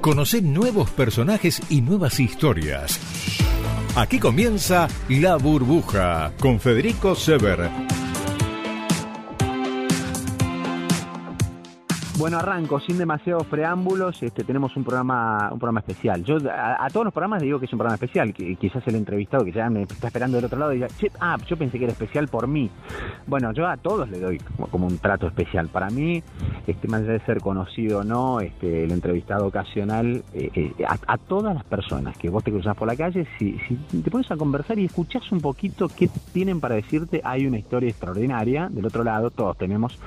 Conocer nuevos personajes y nuevas historias. Aquí comienza La Burbuja con Federico Sever. Bueno, arranco sin demasiados preámbulos. Este, tenemos un programa, un programa especial. Yo a, todos los programas digo que es un programa especial. Que quizás el entrevistado que ya me está esperando del otro lado diga, ah, yo pensé que era especial por mí. Bueno, yo a todos le doy como, un trato especial. Para mí, este, más allá de ser conocido o no, este, el entrevistado ocasional, eh, eh, a, todas las personas que vos te cruzás por la calle, si, si te pones a conversar y escuchás un poquito qué tienen para decirte, hay una historia extraordinaria. Del otro lado, todos tenemos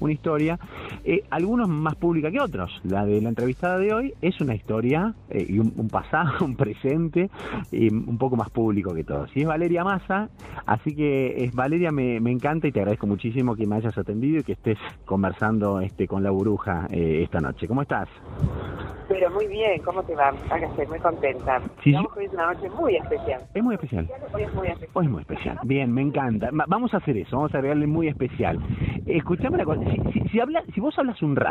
una historia. Eh, algunos más pública que otros. La de la entrevistada de hoy es una historia eh, y un, pasado, un presente, y un poco más público que todos. Y es Valeria Massa, así que es Valeria, me, encanta y te agradezco muchísimo que me hayas atendido y que estés conversando este con la buruja eh, esta noche. ¿Cómo estás? Pero muy bien, ¿cómo te va? Hágase, muy contenta. Sí, hoy es una noche muy especial. Es muy especial. Hoy es muy especial. Hoy es muy especial. Bien, me encanta. vamos a hacer eso, vamos a agregarle muy especial. Escuchame una cosa, si, si, habla, si vos hablas un rato,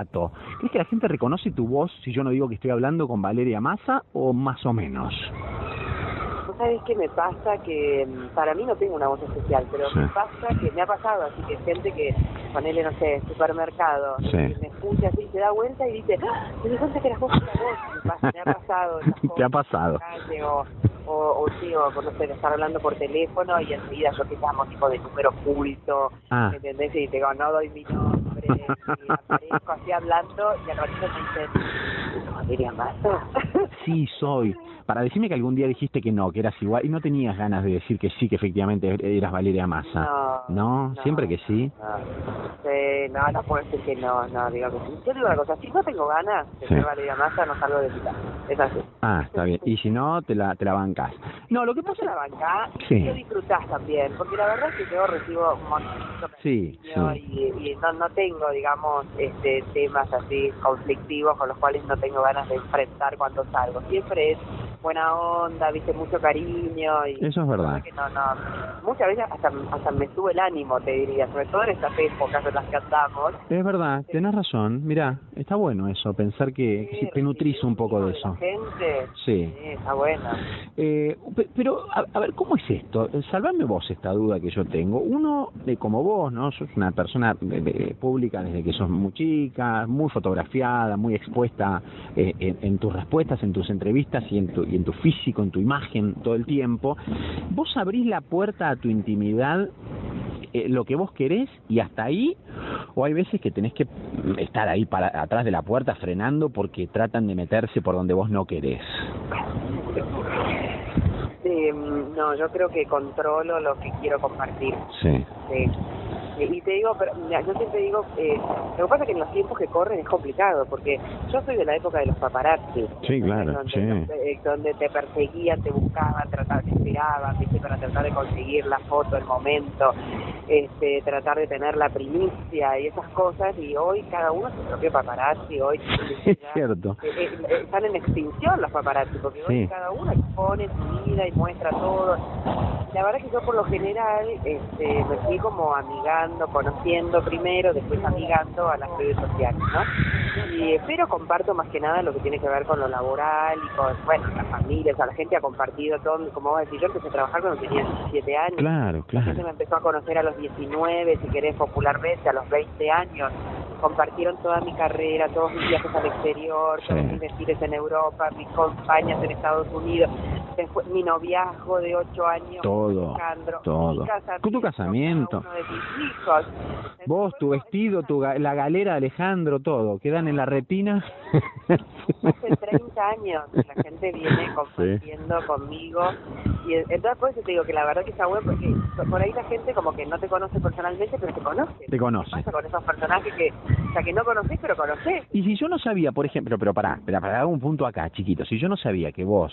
¿crees que la gente reconoce tu voz si yo no digo que estoy hablando con Valeria Massa o más o menos? ¿Sabes qué me pasa? Que mm, para mí no tengo una voz especial, pero me pasa que me ha pasado, así que gente que, ponele, no sé, supermercado, me escucha así, se da vuelta y dice, ¡Ah! me di cuenta que eras vos la voz, me, ha pasado. ¿Te ha pasado? o, o, o sí, o no sé, estar hablando por teléfono y enseguida yo que llamo tipo de número oculto, ah. ¿entendés? Y digo, no doy mi nombre, y aparezco así hablando y al ratito me dicen, ¿Valeria Massa? Sí, soy para decirme que algún día dijiste que no, que eras igual y no tenías ganas de decir que sí, que efectivamente eras Valeria Massa. No. ¿No? ¿Siempre que sí? No. Sí, no, no puedo decir que no, no, digo que sí. Yo digo una cosa, si no tengo ganas de ser Valeria Massa, no salgo de casa. Es así. Ah, está bien. Y si no, te la, te la bancas. No, lo que pasa... es la bancás sí. y disfrutás también, porque la verdad es que yo recibo un montón sí, sí. y, y no, no tengo, digamos, este temas así conflictivos con los cuales no tengo ganas de enfrentar cuando salgo. Siempre es buena onda, viste, mucho cariño. Y Eso es verdad. no, no, muchas veces hasta, hasta me sube el ánimo, te diría, sobre todo en estas épocas en las que andamos. Es verdad, tenés razón. Mira, está bueno eso, pensar que, que te nutrizo un poco de eso. gente. Sí. está bueno. Eh, pero, a, ver, ¿cómo es esto? Salvame vos esta duda que yo tengo. Uno, de como vos, ¿no? Sos una persona pública desde que sos muy chica, muy fotografiada, muy expuesta eh, en, en tus respuestas, en tus entrevistas y en tu y en tu físico, en tu imagen todo el tiempo, vos abrís la puerta a tu intimidad eh, lo que vos querés y hasta ahí o hay veces que tenés que estar ahí para atrás de la puerta frenando porque tratan de meterse por donde vos no querés. Mm, no, yo creo que controlo lo que quiero compartir. Sí. sí y te digo, pero yo siempre digo, eh, lo que pasa es que en los tiempos que corren es complicado, porque yo soy de la época de los paparazzi. Sí, claro, donde, eh, donde te perseguían, te buscaban, trataban, te esperaban, ¿viste? para tratar de conseguir la foto, el momento, este, tratar de tener la primicia y esas cosas, y hoy cada uno es su propio paparazzi, hoy... es cierto. Eh, están en extinción los paparazzi, porque hoy cada uno expone su vida y muestra todo. La verdad es que yo por lo general este, me fui como amigando conociendo primero, después amigando a las redes sociales, ¿no? Y, pero comparto más que nada lo que tiene que ver con lo laboral y con, bueno, las familias, a la gente ha compartido todo, como vos decís, yo empecé a trabajar cuando tenía 17 años. Claro, claro. La gente me empezó a conocer a los 19, si querés popularmente, a los 20 años compartieron toda mi carrera, todos mis viajes al exterior, todos mis desfiles en Europa, mis campañas en Estados Unidos, mi noviazgo de ocho años todo, todo. tu casamiento, vos, tu vestido, tu la galera de Alejandro, todo, quedan en la retina. Hace 30 años la gente viene compartiendo conmigo y entonces por eso te digo que la verdad que está bueno porque por ahí la gente como que no te conoce personalmente pero te conoce. Te conoce. pasa con esos personajes que, o sea, que no conoces pero conoces. Y si yo no sabía, por ejemplo, pero para, para, dar un punto acá, chiquito, si yo no sabía que vos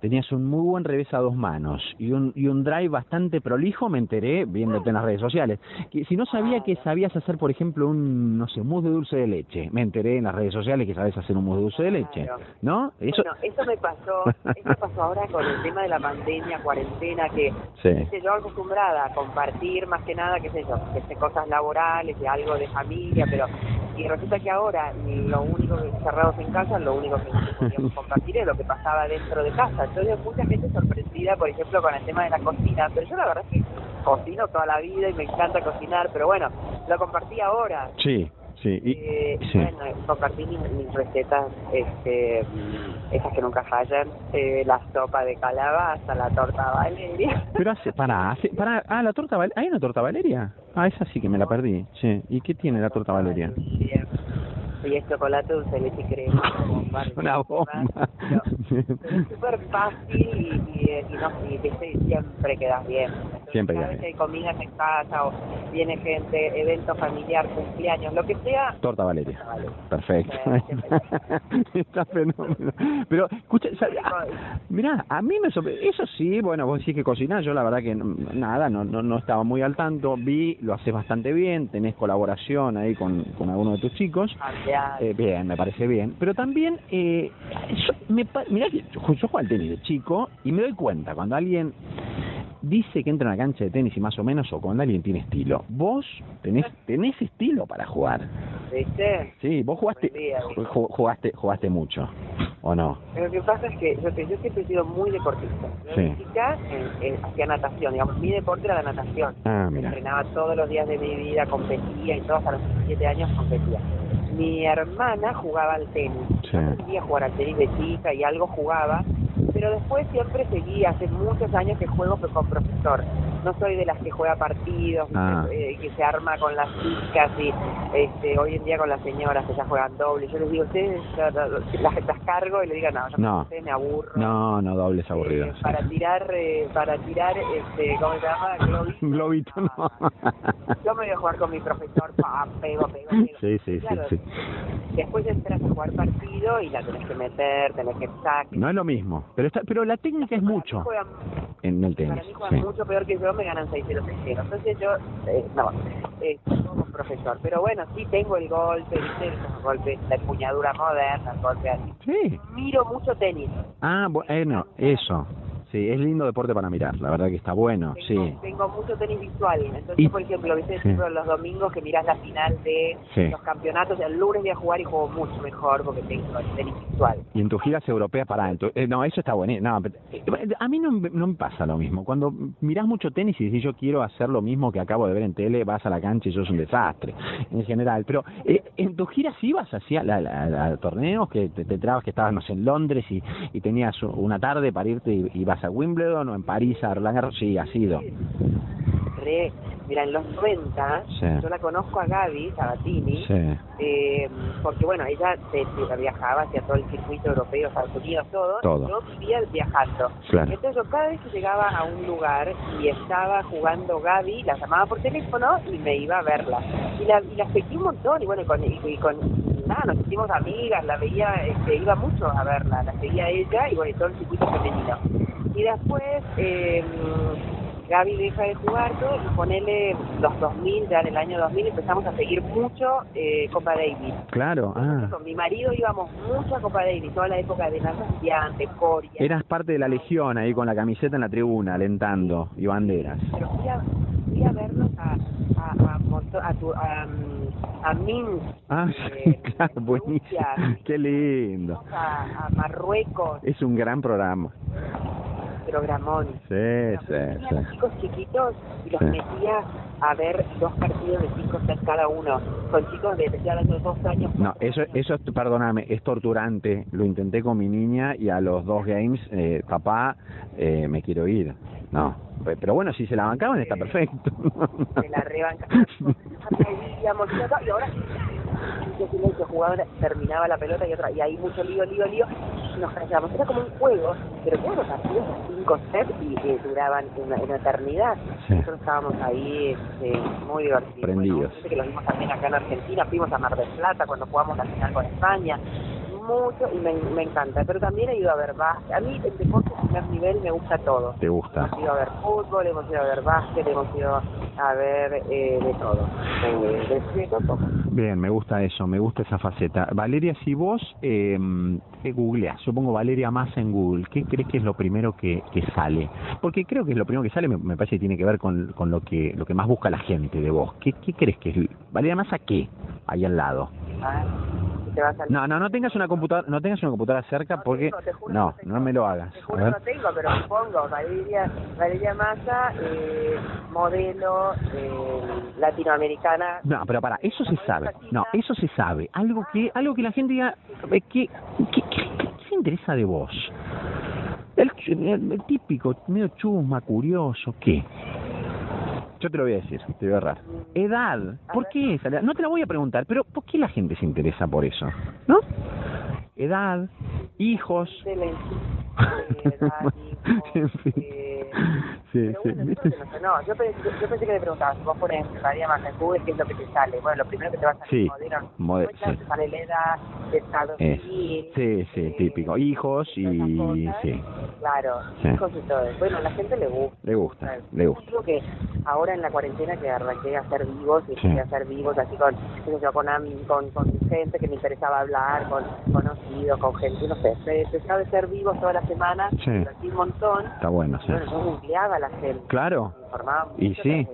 tenías un muy buen revés a dos manos y un, y un drive bastante prolijo, me enteré viéndote en las redes sociales. Que si no sabía que sabías hacer, por ejemplo, un, no sé, un mousse de dulce de leche, me enteré en las redes sociales que sabes hacer un mousse de dulce de leche, ¿no? Eso... Bueno, eso me pasó, eso pasó ahora con el tema de la pandemia, cuarentena, que sí. yo acostumbrada a compartir más que nada, qué sé yo, que sé, cosas laborales, de algo de familia, pero y resulta que ahora lo único que cerrados en casa, lo único que podíamos compartir es lo que pasaba dentro de casa. Entonces mucha gente sorprendida, por ejemplo, con el tema de la cocina, pero yo la verdad es que cocino toda la vida y me encanta cocinar, pero bueno, lo compartí ahora. Sí, Sí, y, eh, Bueno, compartí mis, recetas, este, esas que nunca fallan, eh, la sopa de calabaza, la torta valeria. Pero hace, para, hace, para, ah, la torta valeria, ¿hay una torta valeria? Ah, esa sí que me la perdí, sí. ¿Y qué tiene la torta valeria? Y es chocolate, dulce leche y crema. Una bomba. es súper fácil y, y, y, no, y, siempre quedas bien. siempre cada vez que hay comidas en casa o viene gente, evento familiar, cumpleaños, lo que sea. Torta Valeria. Perfecto. Está fenómeno. Pero, escucha, mirá, a mí me sorprende. Eso sí, bueno, vos decís que cocinás, yo la verdad que nada, no, no, no estaba muy al tanto. Vi, lo haces bastante bien, tenés colaboración ahí con, con alguno de tus chicos. Eh, bien, me parece bien. Pero también, eh, yo, me, mirá que yo, juego al tenis de chico y me doy cuenta cuando alguien dice que entra en la cancha de tenis y más o menos o cuando alguien tiene estilo. Vos tenés tenés estilo para jugar. ¿Viste? Sí, vos jugaste jugaste jugaste mucho. ¿O no? Lo que pasa es que yo, yo siempre he sido muy deportista. Sí. hacía natación, digamos, mi deporte era la natación. Ah, mira. Entrenaba todos los días de mi vida, competía y todos a los 17 años competía mi hermana jugaba al tenis. Sí. Yo jugar al tenis de chica y algo jugaba, pero después siempre seguí, hace muchos años que juego con profesor. No soy de las que juega partidos, ah. eh, que se arma con las chicas y este, hoy en día con las señoras que ya juegan doble. Yo les digo, ustedes las, las cargo y le digo, no, yo no. me aburro. No, no, doble es aburrido. Eh, para tirar, eh, para tirar, este, ¿cómo se llama? Globito. Globito, no. Yo me voy a jugar con mi profesor, pa, pego, pego, pego. Sí, sí, sí, sí. Después entras a jugar partido y la tenés que meter, tenés que sacar. No es lo mismo, pero está, pero la técnica es mucho en el tenis. Para mí juegan mucho peor que yo, me ganan 6-0, 6-0. Entonces yo, eh, no, eh, como profesor. Pero bueno, sí tengo el golpe, ¿viste? El golpe, la empuñadura moderna, el golpe así. Sí. Miro mucho tenis. Ah, bueno, eso. Sí, es lindo deporte para mirar, la verdad que está bueno, tengo, sí. Tengo mucho tenis visual, entonces, por ejemplo, ¿viste? Sí. los domingos que miras la final de los campeonatos, el lunes voy a jugar y juego mucho mejor porque tengo el tenis visual. Y en tus giras europeas, para, eh, no, eso está bueno. No, eh, a mí no, no me pasa lo mismo. Cuando mirás mucho tenis y decís yo quiero hacer lo mismo que acabo de ver en tele, vas a la cancha y eso es un desastre, en general. Pero eh, en tus giras ibas hacia la, la, torneos que te, te trabas que estabas, en Londres y, y tenías una tarde para irte y, y vas a Wimbledon o en París, a Roland Garros? Sí, ha sido. Re, mira, en los 90 sí. yo la conozco a Gaby Sabatini, sí. eh, porque bueno, ella se, se viajaba hacia todo el circuito europeo, Estados Unidos, todo, todo. yo vivía viajando. Claro. Entonces yo cada vez que llegaba a un lugar y estaba jugando Gaby, la llamaba por teléfono y me iba a verla. Y la, y la seguí un montón, y bueno, y con, y, y con nada, nos hicimos amigas, la veía, este, iba mucho a verla, la seguía ella y bueno, y todo el circuito femenino. Y después eh, Gaby deja de jugar todo y ponele los 2000, ya en el año 2000 empezamos a seguir mucho eh, Copa Davis. Claro, ah. Con mi marido íbamos mucho a Copa Davis, toda la época de Nazastian, de Coria. Eras parte de la legión ahí con la camiseta en la tribuna, alentando y banderas. Pero fui a, fui a verlos a, a, a, a, tu, a, a Minsk. Ah, sí, eh, claro, buenísimo. Rusia, Qué lindo. A, a Marruecos. Es un gran programa programón. Sí, sí, sí. los chicos chiquitos y los sí. metía a ver dos partidos de cinco sets cada uno, con chicos de, de dos años. No, eso, eso es, perdóname, es torturante. Lo intenté con mi niña y a los dos games, eh, papá, eh, me quiero ir. No, pero bueno, si se la bancaban está perfecto. Se la rebancaban. y ahora silencio, jugador terminaba la pelota y otra, y ahí mucho lío, lío, lío, y nos callábamos. Era como un juego, pero los partidos cinco sets y que duraban una, una eternidad. Sí. Nosotros estábamos ahí este, muy divertidos. Prendidos. Bueno, que lo vimos también acá en Argentina, fuimos a Mar del Plata cuando jugamos la final con España. Mucho y me, me encanta, pero también he ido a ver básquet. A mí el deporte de primer nivel me gusta todo. ¿Te gusta? Hemos ido a ver fútbol, hemos ido a ver básquet, hemos ido a ver eh, de todo. Eh, de, todo. Bien, me gusta eso, me gusta esa faceta. Valeria, si vos eh, googleás, yo pongo Valeria Massa en Google, ¿qué crees que es lo primero que, que sale? Porque creo que es lo primero que sale, me, me, parece que tiene que ver con, con lo que lo que más busca la gente de vos. ¿Qué, qué crees que es? Valeria Massa, ¿qué? Ahí al lado. Ah, no, no, no tengas una computadora, no tengas una computadora cerca porque no, no, me lo hagas. Te juro no tengo, pero pongo Valeria, Valeria Massa, eh, modelo eh, latinoamericana. No, pero para, eso se sabe. No, eso se sabe. Algo que, algo que la gente diga, eh, ¿qué, qué, qué, se interesa de vos? El, el, típico, medio chusma, curioso, ¿qué? Yo te lo voy a decir, te voy a agarrar. Edad. ¿Por qué esa? No te la voy a preguntar, pero ¿por qué la gente se interesa por eso? ¿No? Edad, hijos. Edad, hijos eh, Sí, sí. No, yo pensé, yo pensé que le preguntabas, si vos pones María más en Google, ¿qué es lo que te sale? Bueno, lo primero que te va a salir sí, modelo, modelo sí. te sale la edad, estado es, civil. Sí, sí, eh, típico. Hijos y... sí. Claro, Sí. hijos y todo. Bueno, a la gente le gusta. Le gusta, le gusta. Yo creo que ahora en la cuarentena que arranqué a hacer vivos, y empecé a hacer vivos así con, con, con, con gente que me interesaba hablar, con conocidos, con gente, no sé, me empecé a hacer vivos toda la semana, Sí. me divertí un montón. Está bueno, sí. Bueno, Claro. Informaba Y sí.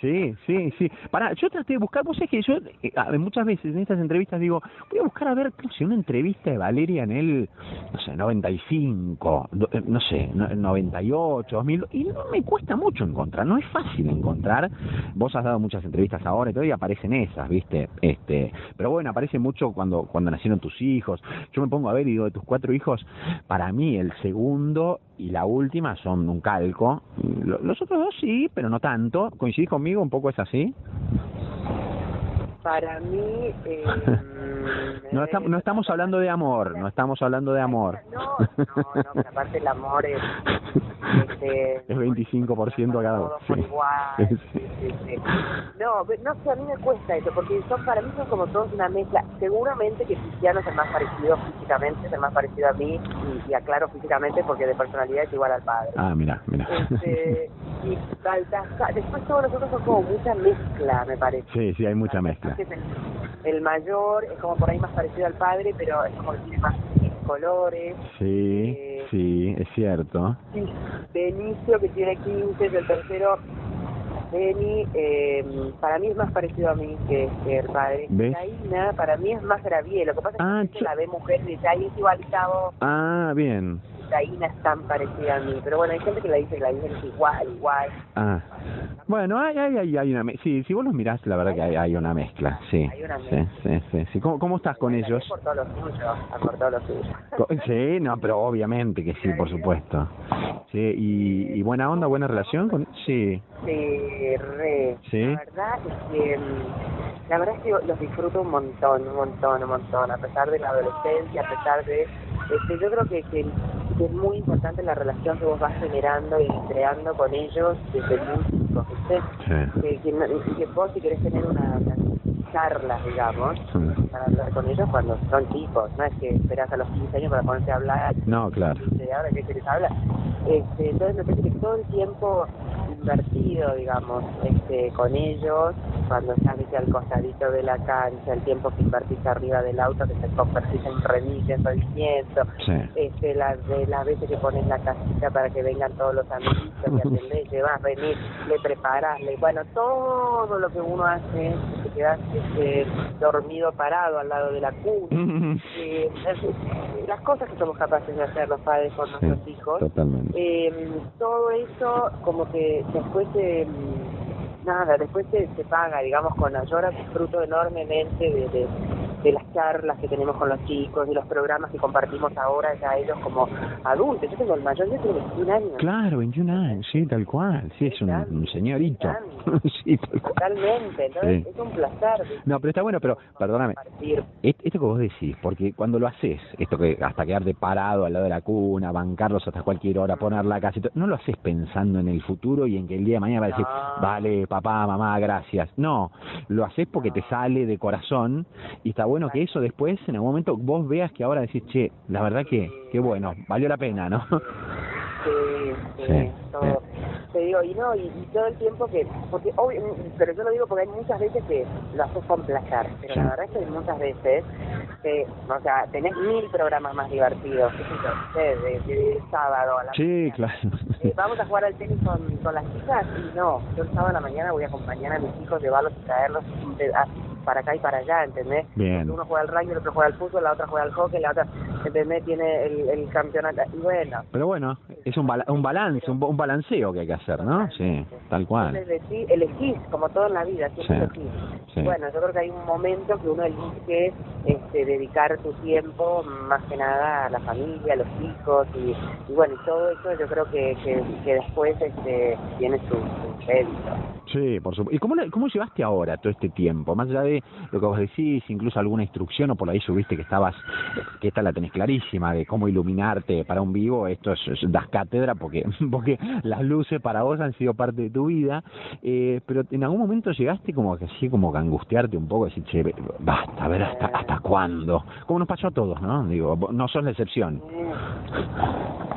Sí, sí, sí. Para, yo traté de buscar, vos sabés que yo eh, muchas veces en estas entrevistas digo, voy a buscar a ver, no sé, una entrevista de Valeria en el, no sé, 95, do- eh, no sé, no- 98, 2000, y no me cuesta mucho encontrar, no es fácil encontrar. Vos has dado muchas entrevistas ahora y y aparecen esas, ¿viste? Este, pero bueno, aparece mucho cuando cuando nacieron tus hijos. Yo me pongo a ver y digo, de tus cuatro hijos, para mí el segundo y la última son un calco. Lo- Los otros sí, pero no tanto. ¿Coincidís conmigo? ¿Un poco es así? Para mí... Eh, No, estamos no estamos hablando de amor, no estamos hablando de amor. No, no, no, pero aparte el amor es... Este, Es 25% a cada uno. Sí. igual. Sí. Sí. No, no sé, a mí me cuesta eso, porque son para mí son como todos una mezcla. Seguramente que Cristiano es el más parecido físicamente, es el más parecido a mí, y, y aclaro físicamente porque de personalidad es igual al padre. Ah, mira, mira. Este, y Baltasar, después todos los otros son como mucha mezcla, me parece. Sí, sí, hay mucha mezcla. Que es El, el mayor es como por ahí más parecido al padre, pero es como que tiene más colores. Sí, Eh, sí, es cierto. Sí, Benicio, que tiene 15, es el tercero. Beni, eh, para mí es más parecido a mí que, que el padre. Taina, para mí es más Gravier. Lo que pasa Ah, es que yo- la ve mujer y dice, ay, es vos. Ah, bien. Taina es tan parecida a mí. Pero bueno, hay gente que le dice la dicen es igual, igual. Ah. Bueno, hay, hay, hay, hay una me- Sí, si vos los mirás, la verdad que hay, hay una mezcla, sí. Hay una Sí, sí, sí, sí. ¿Cómo, cómo estás con ellos? Por todo lo suyo, a por todo lo suyo. Co- Sí, no, pero obviamente que sí, por supuesto. Sí, y, y buena onda, buena relación con... Sí, Sí, re. Sí. La verdad es que mm, la verdad es que los disfruto un montón, un montón, un montón, a pesar de la adolescencia, a pesar de este, yo creo que, que, que es muy importante la relación que vos vas generando y creando con ellos desde ¿viste? sí. Que, que, que vos si querés tener una, una charla, digamos, Sí. para hablar con ellos cuando son chicos, no es que esperás a los 15 años para ponerte a hablar No, claro. de ahora que querés hablar. Este, entonces me parece que todo el tiempo invertido, digamos, este, con ellos, cuando estás viste, al costadito de la cancha, el tiempo que invertís arriba del auto, que te convertís en en rendimiento, Sí. este, las, de las veces que pones la casita para que vengan todos los amiguitos, que atendés, llevas remis, le preparás, le, bueno, todo lo que uno hace, te quedas este, dormido parado al lado de la cuna, eh, es- las cosas que somos capaces de hacer los padres con Sí, nuestros hijos, totalmente. eh, todo eso como que después se nada después se, se paga digamos con ahora disfruto enormemente de, de, de las charlas que tenemos con los chicos de los programas que compartimos ahora ya ellos como adultos yo tengo el mayor yo tengo 21 años Claro, 21 años, sí, tal cual. Sí, es un, un señorito. sí, tal cual. totalmente entonces Sí. es un placer. No, pero está bueno, pero perdóname, Esto que vos decís, porque cuando lo haces, esto que hasta quedarte parado al lado de la cuna, bancarlos hasta cualquier hora, poner la casa, y todo, no lo haces pensando en el futuro y en que el día de mañana va a decir, No. vale, papá, mamá, gracias. No, lo haces porque te sale de corazón y está bueno que eso después, en algún momento, vos veas que ahora decís, che, la verdad que, que bueno, valió la pena, ¿no? Sí, sí, todo. Te digo, y no, y, todo el tiempo que, porque obvio, pero yo lo digo porque hay muchas veces que lo haces con placer, pero la verdad es que hay muchas veces que, o sea, tenés mil programas más divertidos, yo, de, de, sábado a la Sí, claro. Eh, vamos a jugar al tenis con, con las chicas y no, yo el sábado a la mañana voy a acompañar a mis hijos, llevarlos y traerlos para acá y para allá, ¿entendés? Bien. Uno juega al rugby, el otro juega al fútbol, la otra juega al hockey, la otra, ¿entendés? Tiene el, el campeonato. Y bueno. Pero bueno, es un, un balance, un, un, balanceo que hay que hacer, ¿no? Sí, tal cual. Elegís, elegís como todo en la vida, siempre elegís. Bueno, yo creo que hay un momento que uno elige este, dedicar tu tiempo más que nada a la familia, a los hijos y, y bueno, y todo eso yo creo que, que, que después este, tiene su, su mérito. Sí, por supuesto. ¿Y cómo, cómo llevaste ahora todo este tiempo? Más allá de lo que vos decís, incluso alguna instrucción o por ahí subiste que estabas, que esta la tenés clarísima, de cómo iluminarte para un vivo, esto es, das cátedra porque, porque las luces para vos han sido parte de tu vida, eh, pero en algún momento llegaste como que así, como que angustiarte un poco, decir, che, basta, a ver hasta, hasta cuándo. Como nos pasó a todos, ¿no? Digo, no sos la excepción.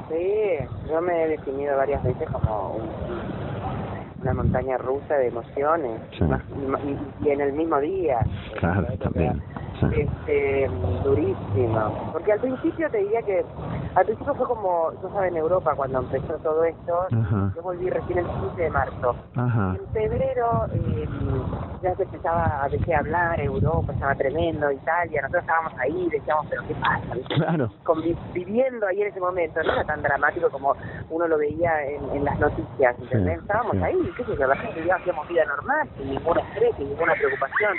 Sí, yo me he definido varias veces como un una montaña rusa de emociones y, en el mismo día. Claro, también. Este, durísimo. Porque al principio te diría que, al principio fue como, yo sabes, en Europa cuando empezó todo esto, yo volví recién el 15 de marzo. En febrero eh, ya se empezaba a dejar hablar, Europa estaba tremendo, Italia, nosotros estábamos ahí, decíamos, pero ¿qué pasa? Claro. viviendo ahí en ese momento, no era tan dramático como uno lo veía en, en las noticias, ¿entendés? estábamos ahí, qué sé yo, la gente ya hacíamos vida normal, sin ningún estrés, sin ninguna preocupación.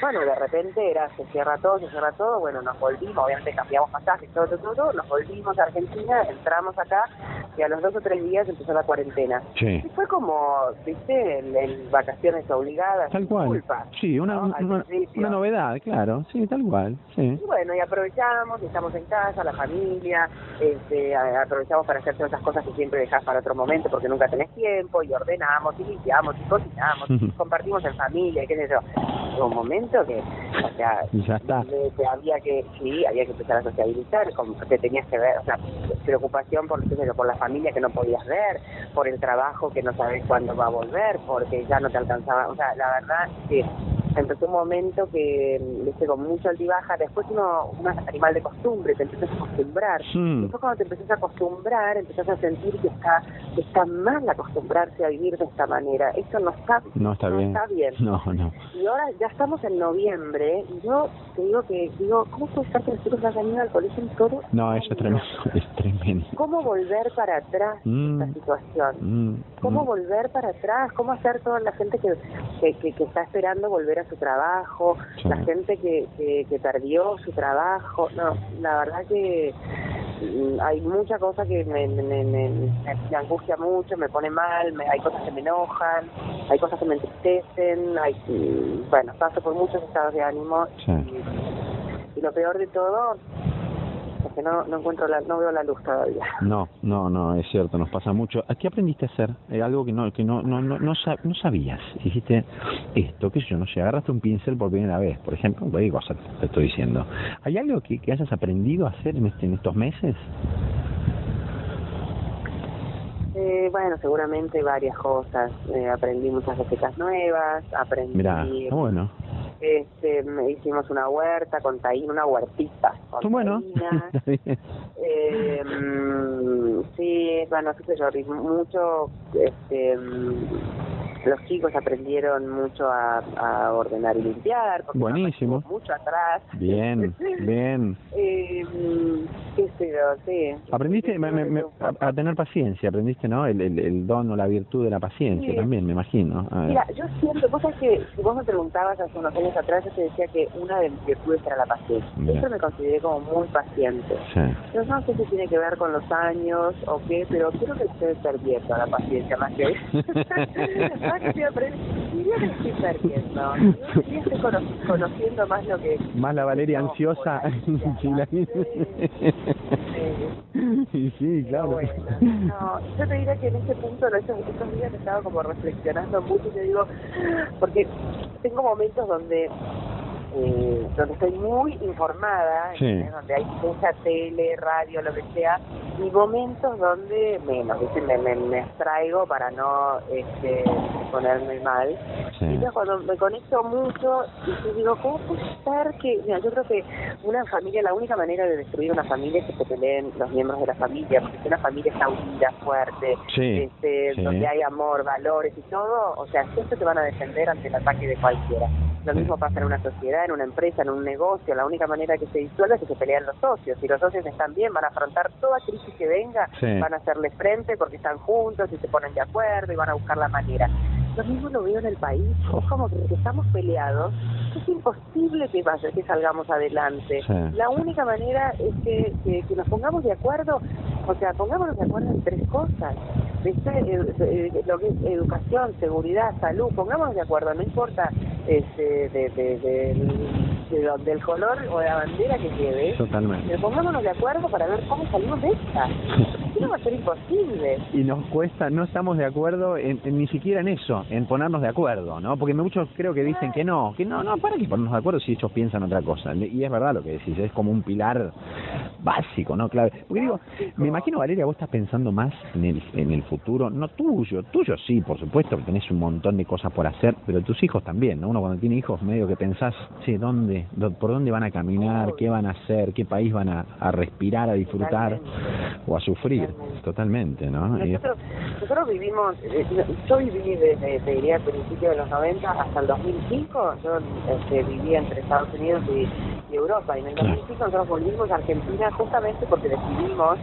Bueno, de repente era, cierra todo, se cierra todo, bueno, nos volvimos, obviamente cambiamos pasajes, todo, todo, todo, nos volvimos a Argentina, entramos acá y a los dos o tres días empezó la cuarentena. Sí. Y fue como, viste, en, vacaciones obligadas. Tal cual. Sí, una, una, novedad, claro, sí, tal cual. Sí. Y bueno, y aprovechamos, estamos en casa, la familia, este, aprovechamos para hacer todas esas cosas que siempre dejas para otro momento porque nunca tenés tiempo, y ordenamos, y limpiamos, y cocinamos, compartimos en familia, y qué sé yo. Hubo un momento que, o sea, ya está. había que, sí, había que empezar a sociabilizar, como tenías que ver, o sea, preocupación por, por la familia que no podías ver, por el trabajo que no sabes cuándo va a volver, porque ya no te alcanzaba, o sea, la verdad que empezó un momento que, viste, con mucho altibaja, después uno, uno es animal de costumbre, te empiezas a acostumbrar. Hmm. Después cuando te empiezas a acostumbrar, empezás a sentir que está, que está mal acostumbrarse a vivir de esta manera. Esto no está, no está bien. Está bien. No, no. Y ahora ya estamos en noviembre, y yo te digo que, digo, ¿cómo puede estar que chicos hayan ido al colegio en todo? No, eso es tremendo, es tremendo. ¿Cómo volver para atrás mm. esta situación? Mm. ¿Cómo mm. volver para atrás? ¿Cómo hacer toda la gente que, que, que, que está esperando volver a su trabajo, la gente que, que, que, perdió su trabajo. No, la verdad que mm, hay mucha cosa que me, me, me, angustia mucho, me pone mal, me, hay cosas que me enojan, hay cosas que me entristecen, hay, mm, bueno, paso por muchos estados de ánimo y, y lo peor de todo porque no, no encuentro la, no veo la luz todavía. No, no, no, es cierto, nos pasa mucho. ¿Qué aprendiste a hacer? Eh, algo que no que no no no, no, sabías. Dijiste esto, qué sé yo, no sé, agarraste un pincel por primera vez, por ejemplo, digo, te estoy diciendo. ¿Hay algo que, que hayas aprendido a hacer en, este, en estos meses? Eh, bueno, seguramente varias cosas. Eh, aprendí muchas recetas nuevas, aprendí... Mira, bueno este, hicimos una huerta con taín, una huertita. Con bueno, eh, mm, sí, bueno, qué sé yo, mucho, este, mm, los chicos aprendieron mucho a, a ordenar y limpiar. Buenísimo. Mucho atrás. Bien, bien. eh, qué sé yo, sí. Aprendiste a, tener paciencia, aprendiste, ¿no? El, el, el, don o la virtud de la paciencia también, me imagino. Mira, yo siento, vos sabés que si vos me preguntabas hace unos años atrás, yo te decía que una de mis virtudes era la paciencia. Siempre me consideré como muy paciente. Sí. Yo no sé si tiene que ver con los años o qué, pero creo que estoy perdiendo la paciencia más que estoy perdiendo. Yo estoy conociendo más lo que... Más la Valeria ansiosa. Sí, sí, claro. no, yo te diría que en este punto, estos, estos días he estado como reflexionando mucho y te digo, porque tengo momentos donde eh, donde estoy muy informada, donde hay mucha tele, radio, lo que sea, y momentos donde menos, me, me, me abstraigo para no este, ponerme mal. Y entonces cuando me conecto mucho, y digo, ¿cómo puede ser que, mira, yo creo que una familia, la única manera de destruir una familia es que se peleen los miembros de la familia, porque si una familia está unida, fuerte, este, donde hay amor, valores y todo, o sea, siempre te van a defender ante el ataque de cualquiera. Lo mismo pasa en una sociedad, en una empresa, en un negocio. La única manera que se disuelve es que se pelean los socios. Si los socios están bien, van a afrontar toda crisis que venga, van a hacerle frente porque están juntos y se ponen de acuerdo y van a buscar la manera. Lo mismo lo veo en el país. Es como que estamos peleados. Es imposible que vaya, que salgamos adelante. La única manera es que, que, nos pongamos de acuerdo, o sea, pongámonos de acuerdo en tres cosas. Eh, lo que es educación, seguridad, salud, pongámonos de acuerdo, no importa este, de, de, de, del color o de la bandera que lleve. Totalmente. Pero pongámonos de acuerdo para ver cómo salimos de esta. no va a ser imposible. Y nos cuesta, no estamos de acuerdo en, ni siquiera en eso, en ponernos de acuerdo, ¿no? Porque muchos creo que dicen que no, que no, no, para que ponernos de acuerdo si ellos piensan otra cosa. Y es verdad lo que decís, es como un pilar básico, ¿no? Claro. Porque digo, me imagino, Valeria, vos estás pensando más en el, en el futuro, no tuyo, tuyo sí, por supuesto, que tenés un montón de cosas por hacer, pero tus hijos también, ¿no? Uno cuando tiene hijos medio que pensás, sí, ¿dónde, por dónde van a caminar, qué van a hacer, qué país van a, a respirar, a disfrutar o a sufrir, totalmente, ¿no? Nosotros, nosotros vivimos, eh, yo viví desde, te diría, principios de los 90 hasta el 2005, yo este, vivía entre Estados Unidos y y Europa. Y en el 2005 nosotros volvimos a Argentina justamente porque decidimos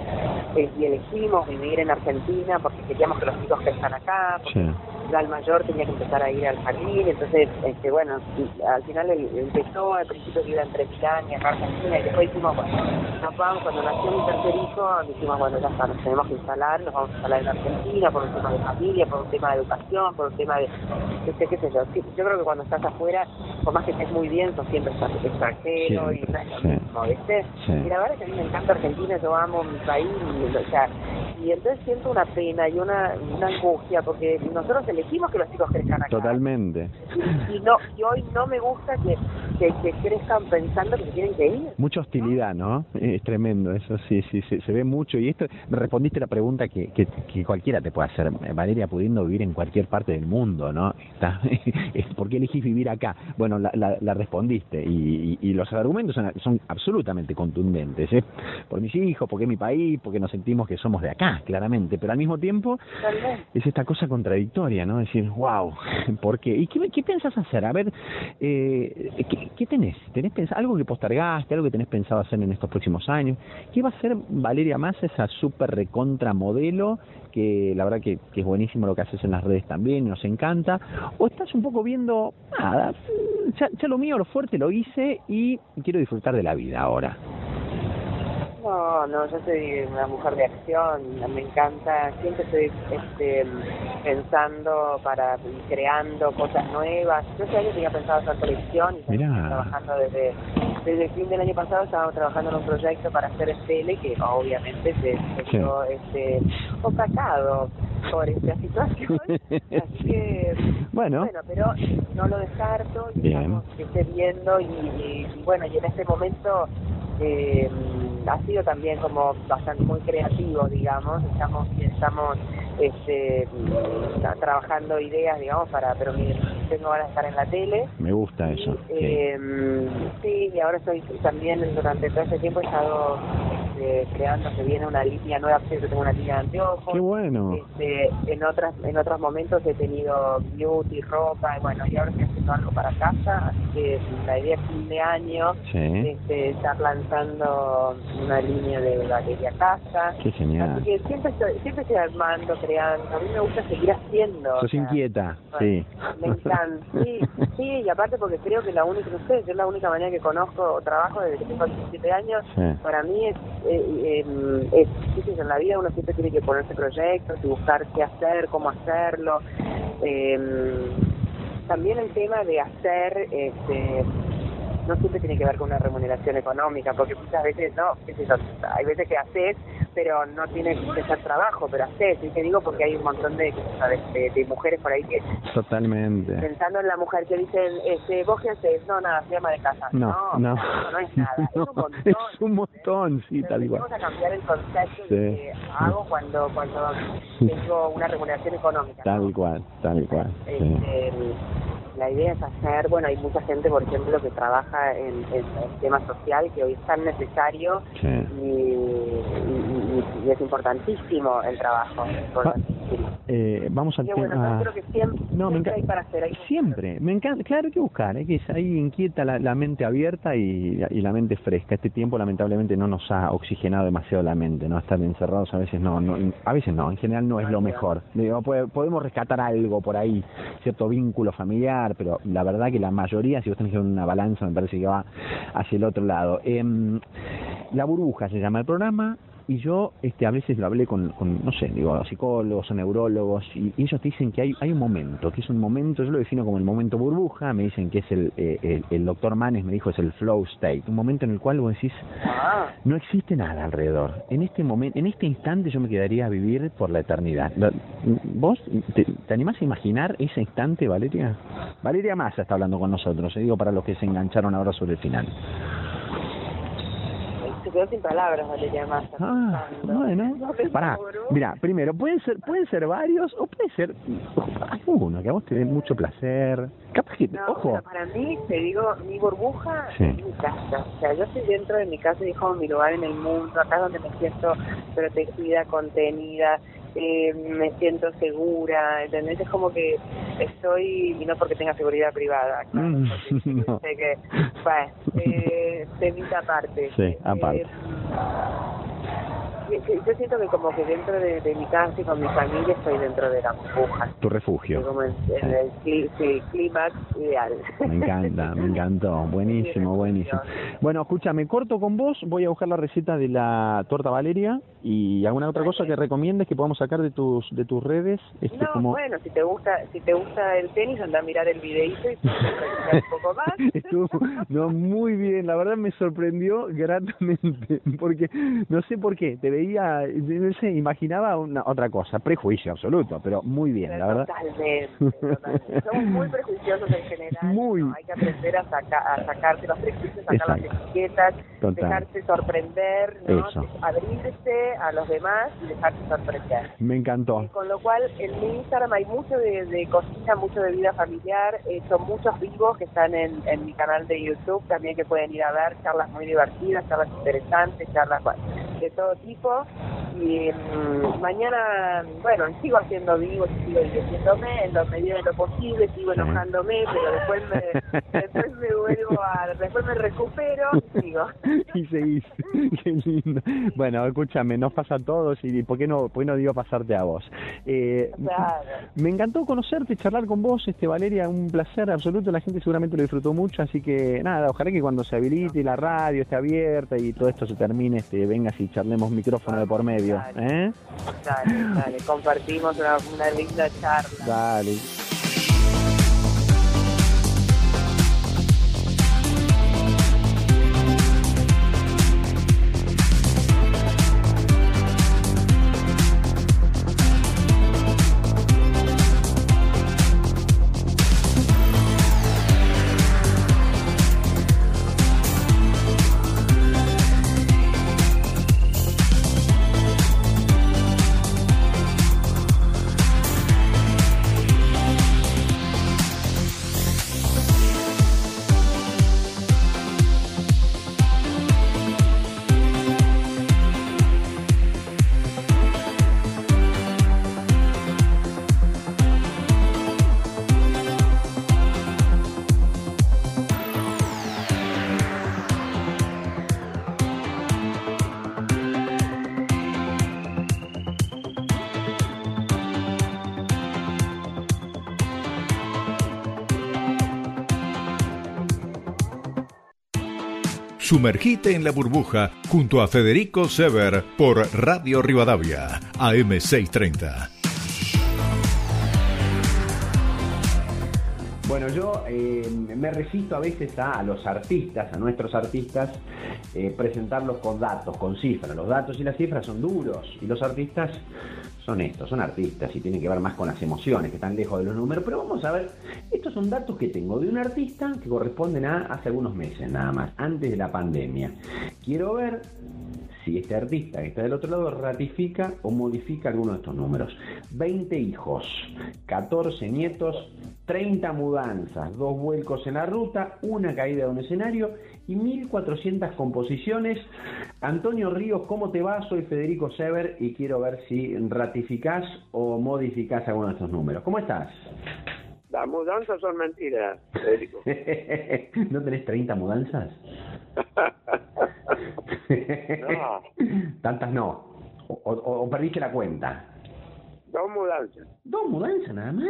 eh, y elegimos vivir en Argentina porque queríamos que los chicos crezcan acá, porque el mayor tenía que empezar a ir al jardín, entonces, este, bueno, al final empezó, al principio iba entre Milán y acá Argentina, y después dijimos, bueno, nos vamos, cuando nació mi tercer hijo, dijimos, bueno, ya está, nos tenemos que instalar, nos vamos a instalar en Argentina por un tema de familia, por un tema de educación, por un tema de, qué sé, qué sé yo. Yo creo que cuando estás afuera, por más que estés muy bien, sos siempre estás extranjero y no es lo mismo, ¿viste? Y la verdad es que a mí me encanta Argentina, yo amo mi país, y, o sea, y entonces siento una pena y una, una angustia, porque nosotros elegimos que los chicos crezcan acá. Totalmente. Y, no, y hoy no me gusta que, que, crezcan pensando que se tienen que ir. Mucha hostilidad, ¿no? Es tremendo, eso sí, sí, se, ve mucho. Y esto, me respondiste la pregunta que, que, cualquiera te puede hacer, Valeria, pudiendo vivir en cualquier parte del mundo, ¿no? Está, ¿Por qué elegís vivir acá? Bueno, la, la, respondiste y, y, los argumentos son, son absolutamente contundentes. ¿eh? Por mis hijos, porque mi país, porque nos sentimos que somos de acá, claramente. Pero al mismo tiempo es esta cosa contradictoria, ¿no? decir, wow, ¿por qué? ¿Y qué, qué hacer? A ver, eh, ¿qué, tenés? ¿Tenés pensado algo que postergaste, algo que tenés pensado hacer en estos próximos años? ¿Qué va a ser Valeria Massa, esa súper recontra modelo, que la verdad que, es buenísimo lo que haces en las redes también, nos encanta? ¿O estás un poco viendo, nada, ya lo mío, lo fuerte lo hice y quiero disfrutar de la vida ahora? No, no, yo soy una mujer de acción, me encanta, siempre estoy este, pensando para creando cosas nuevas. Yo este año tenía pensado hacer televisión y trabajando desde, desde el fin del año pasado, estábamos trabajando en un proyecto para hacer tele que obviamente se, quedó este, opacado por esta situación. Así que, bueno. bueno, pero no lo descarto y que esté viendo y, y bueno, y en este momento eh, ha sido también como bastante muy creativo, digamos, estamos estamos este, trabajando ideas, digamos, para, pero tengo ganas de estar en la tele. Me gusta eso. Eh, sí. y ahora estoy también, durante todo ese tiempo he estado este, creando, se viene una línea nueva, siempre tengo una línea de anteojos. Qué bueno. Este, en, otras, en otros momentos he tenido beauty, ropa, y bueno, y ahora estoy haciendo algo para casa, así que la idea es fin de año, este, estar lanzando una línea de Valeria Casa. Qué genial. Así que siempre estoy, siempre estoy armando, creando, a mí me gusta seguir haciendo. Sos inquieta, sí. Me encanta, sí, sí, y aparte porque creo que la única, no sé, es la única manera que conozco o trabajo desde que tengo 17 años, para mí es, eh, eh, es, en la vida uno siempre tiene que ponerse proyectos y buscar qué hacer, cómo hacerlo. Eh, también el tema de hacer, este, no siempre tiene que ver con una remuneración económica, porque muchas veces no, hay veces que haces pero no tiene que ser trabajo, pero haces, y te digo porque hay un montón de, de, mujeres por ahí que... Totalmente. Pensando en la mujer que dicen, este, vos qué haces, no, nada, se llama de casa. No, no, no, es nada, es un montón. Es un montón, sí, tal igual. Vamos a cambiar el concepto de que hago cuando, cuando tengo una remuneración económica. Tal cual, tal cual. Este, la idea es hacer, bueno, hay mucha gente, por ejemplo, que trabaja en, el tema social, que hoy es tan necesario y, es importantísimo el trabajo. Eh, vamos al tema. creo que siempre, no, siempre hay para hacer. siempre, me encanta. Claro, hay que buscar, ¿eh? que ahí inquieta la, mente abierta y, la mente fresca. Este tiempo, lamentablemente, no nos ha oxigenado demasiado la mente, ¿no? Estar encerrados a veces no, no a veces no, en general no es lo mejor. Digo, podemos rescatar algo por ahí, cierto vínculo familiar, pero la verdad que la mayoría, si vos tenés que una balanza, me parece que va hacia el otro lado. Eh, la burbuja se llama el programa, y yo este a veces lo hablé con, con no sé, digo, psicólogos o neurólogos y, ellos te dicen que hay, hay un momento, que es un momento, yo lo defino como el momento burbuja, me dicen que es el, eh, el, doctor Manes me dijo es el flow state, un momento en el cual vos decís, no existe nada alrededor. En este momento, en este instante yo me quedaría a vivir por la eternidad. ¿Vos te, te animás a imaginar ese instante, Valeria? Valeria Massa está hablando con nosotros, eh, digo para los que se engancharon ahora sobre el final quedó sin palabras Valeria Massa. Ah, bueno. Pará, mira, primero, pueden ser, pueden ser varios o puede ser uno que a vos te dé mucho placer. Capaz que, ojo. Para mí, te digo, mi burbuja es mi casa. O sea, yo estoy dentro de mi casa y como mi lugar en el mundo, acá es donde me siento protegida, contenida eh, me siento segura, ¿entendés? Es como que estoy, y no porque tenga seguridad privada, claro, mm, sé que, bueno, eh, temita aparte. Sí, aparte. Eh, yo siento que como que dentro de, mi casa y con mi familia estoy dentro de la burbuja. Tu refugio. Como en, el clímax ideal. Me encanta, me encantó. Buenísimo, buenísimo. Bueno, escúchame, corto con vos, voy a buscar la receta de la torta Valeria y alguna otra cosa que recomiendes que podamos sacar de tus de tus redes. Este, no, como... bueno, si te gusta si te gusta el tenis, anda a mirar el videito y un poco más. Estuvo no, muy bien, la verdad me sorprendió gratamente, porque no sé por qué, te veía, no sé, imaginaba una, otra cosa, prejuicio absoluto, pero muy bien, la verdad. Totalmente, Somos muy prejuiciosos en general. Muy. Hay que aprender a, sacar a sacarse los prejuicios, sacar las etiquetas, dejarse sorprender, ¿no? abrirse a los demás y dejarse sorprender. Me encantó. Eh, con lo cual, en mi Instagram hay mucho de, de cocina, mucho de vida familiar, son muchos vivos que están en, en mi canal de YouTube, también que pueden ir a ver, charlas muy divertidas, charlas interesantes, charlas de todo tipo y mm, mañana, bueno, sigo haciendo vivos, sigo divirtiéndome en lo medida de lo posible, sigo enojándome, pero después me, después me vuelvo a, después me recupero y sigo. y seguís, qué lindo. Bueno, escúchame, nos pasa a todos y ¿por qué no, por qué no digo pasarte a vos? Eh, Me encantó conocerte, charlar con vos, este Valeria, un placer absoluto, la gente seguramente lo disfrutó mucho, así que nada, ojalá que cuando se habilite la radio esté abierta y todo esto se termine, este, vengas y charlemos micrófono de por medio Dale, ¿eh? dale, dale, compartimos una, una linda charla. Dale. Sumergite en la burbuja junto a Federico Sever por Radio Rivadavia, AM630. Bueno, yo eh, me resisto a veces a, los artistas, a nuestros artistas, eh, presentarlos con datos, con cifras. Los datos y las cifras son duros y los artistas son estos, son artistas y tienen que ver más con las emociones, que están lejos de los números. Pero vamos a ver, estos son datos que tengo de un artista que corresponden a hace algunos meses nada más, antes de la pandemia. Quiero ver si este artista que está del otro lado ratifica o modifica alguno de estos números. 20 hijos, 14 nietos, 30 mudanzas, dos vuelcos en la ruta, una caída de un escenario y 1400 composiciones. Antonio Ríos, ¿cómo te va? Soy Federico Sever y quiero ver si ratificás o modificás alguno de estos números. ¿Cómo estás? Las mudanzas son mentiras, Federico. ¿No tenés 30 mudanzas? no. Tantas no. O, perdiste la cuenta. Dos mudanzas. ¿Dos mudanzas nada más?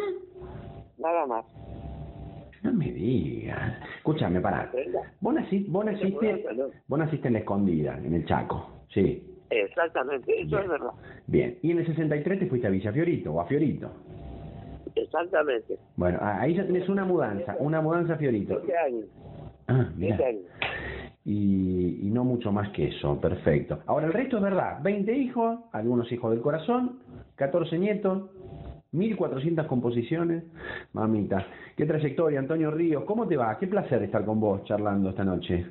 Nada más. No me digas. Escúchame, pará. Vos naciste, vos naciste, vos naciste en la escondida, en el Chaco, sí. Exactamente, eso es verdad. Bien, y en el 63 te fuiste a Villa Fiorito o a Fiorito. Exactamente. Bueno, ahí ya tenés una mudanza, una mudanza a Fiorito. años. Ah, mira y, no mucho más que eso, perfecto. Ahora el resto es verdad, 20 hijos, algunos hijos del corazón, 14 nietos, 1400 composiciones, mamita. Qué trayectoria, Antonio Ríos, ¿cómo te va? Qué placer estar con vos charlando esta noche.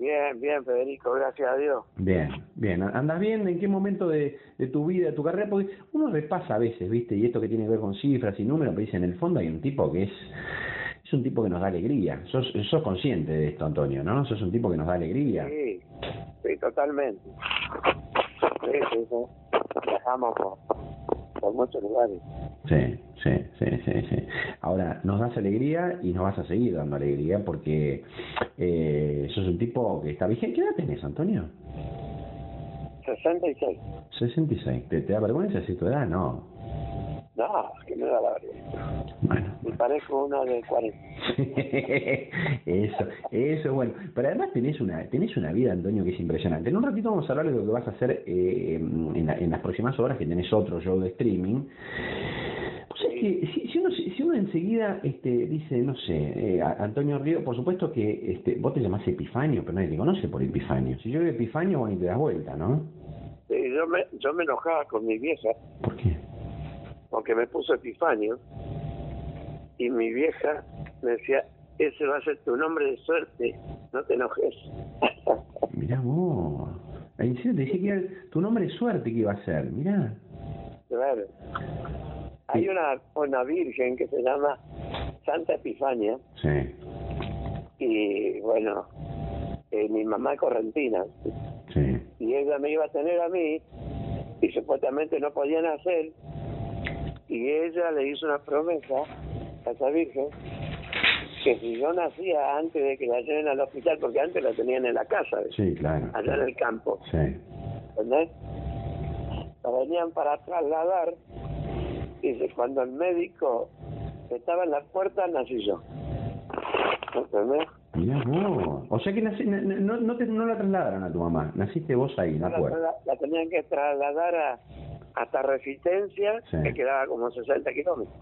Bien, bien, Federico, gracias a Dios. Bien, bien. ¿Andas bien? ¿En qué momento de, de tu vida, de tu carrera? Porque uno repasa a veces, ¿viste? Y esto que tiene que ver con cifras y números, pero dice, en el fondo hay un tipo que es es un tipo que nos da alegría. Sos, sos consciente de esto, Antonio, ¿no? Sos un tipo que nos da alegría. Sí, sí, totalmente. Sí, sí, sí. Viajamos por, muchos lugares. Sí, sí, sí, sí, sí. Ahora, nos das alegría y nos vas a seguir dando alegría porque eh, sos un tipo que está vigente. ¿Qué edad tenés, Antonio? 66. 66. ¿Te, te da vergüenza decir tu edad? No. No, que me da la vergüenza. Bueno. Me parezco uno de 40. eso, eso, bueno. Pero además tenés una, tenés una vida, Antonio, que es impresionante. En un ratito vamos a hablar de lo que vas a hacer eh, en, las próximas horas, que tenés otro show de streaming. Pues es que si, uno, si uno enseguida este, dice, no sé, eh, Antonio Río, por supuesto que este, vos te llamás Epifanio, pero nadie te conoce por Epifanio. Si yo veo Epifanio, bueno, y te das vuelta, ¿no? Sí, yo me, yo me enojaba con mi vieja. ¿Por qué? Porque me puso Epifanio, y mi vieja me decía, ese va a ser tu nombre de suerte, no te enojes. Mirá vos, en serio te decía que era tu nombre de suerte que iba a ser, mirá. Claro. Hay una, una virgen que se llama Santa Epifania. Sí. Y bueno, eh, mi mamá es correntina. Sí. Y ella me iba a tener a mí y supuestamente no podían hacer y ella le hizo una promesa a esa virgen que si yo nacía antes de que la lleven al hospital, porque antes la tenían en la casa, sí, claro. allá en el campo, sí. ¿entendés? La venían para trasladar, y dice, cuando el médico estaba en la puerta, nací yo. ¿Entendés? Mira vos. O sea que no, no, te, no la trasladaron a tu mamá, naciste vos ahí en la puerta. La, la tenían que trasladar a, hasta Resistencia, que quedaba como 60 kilómetros.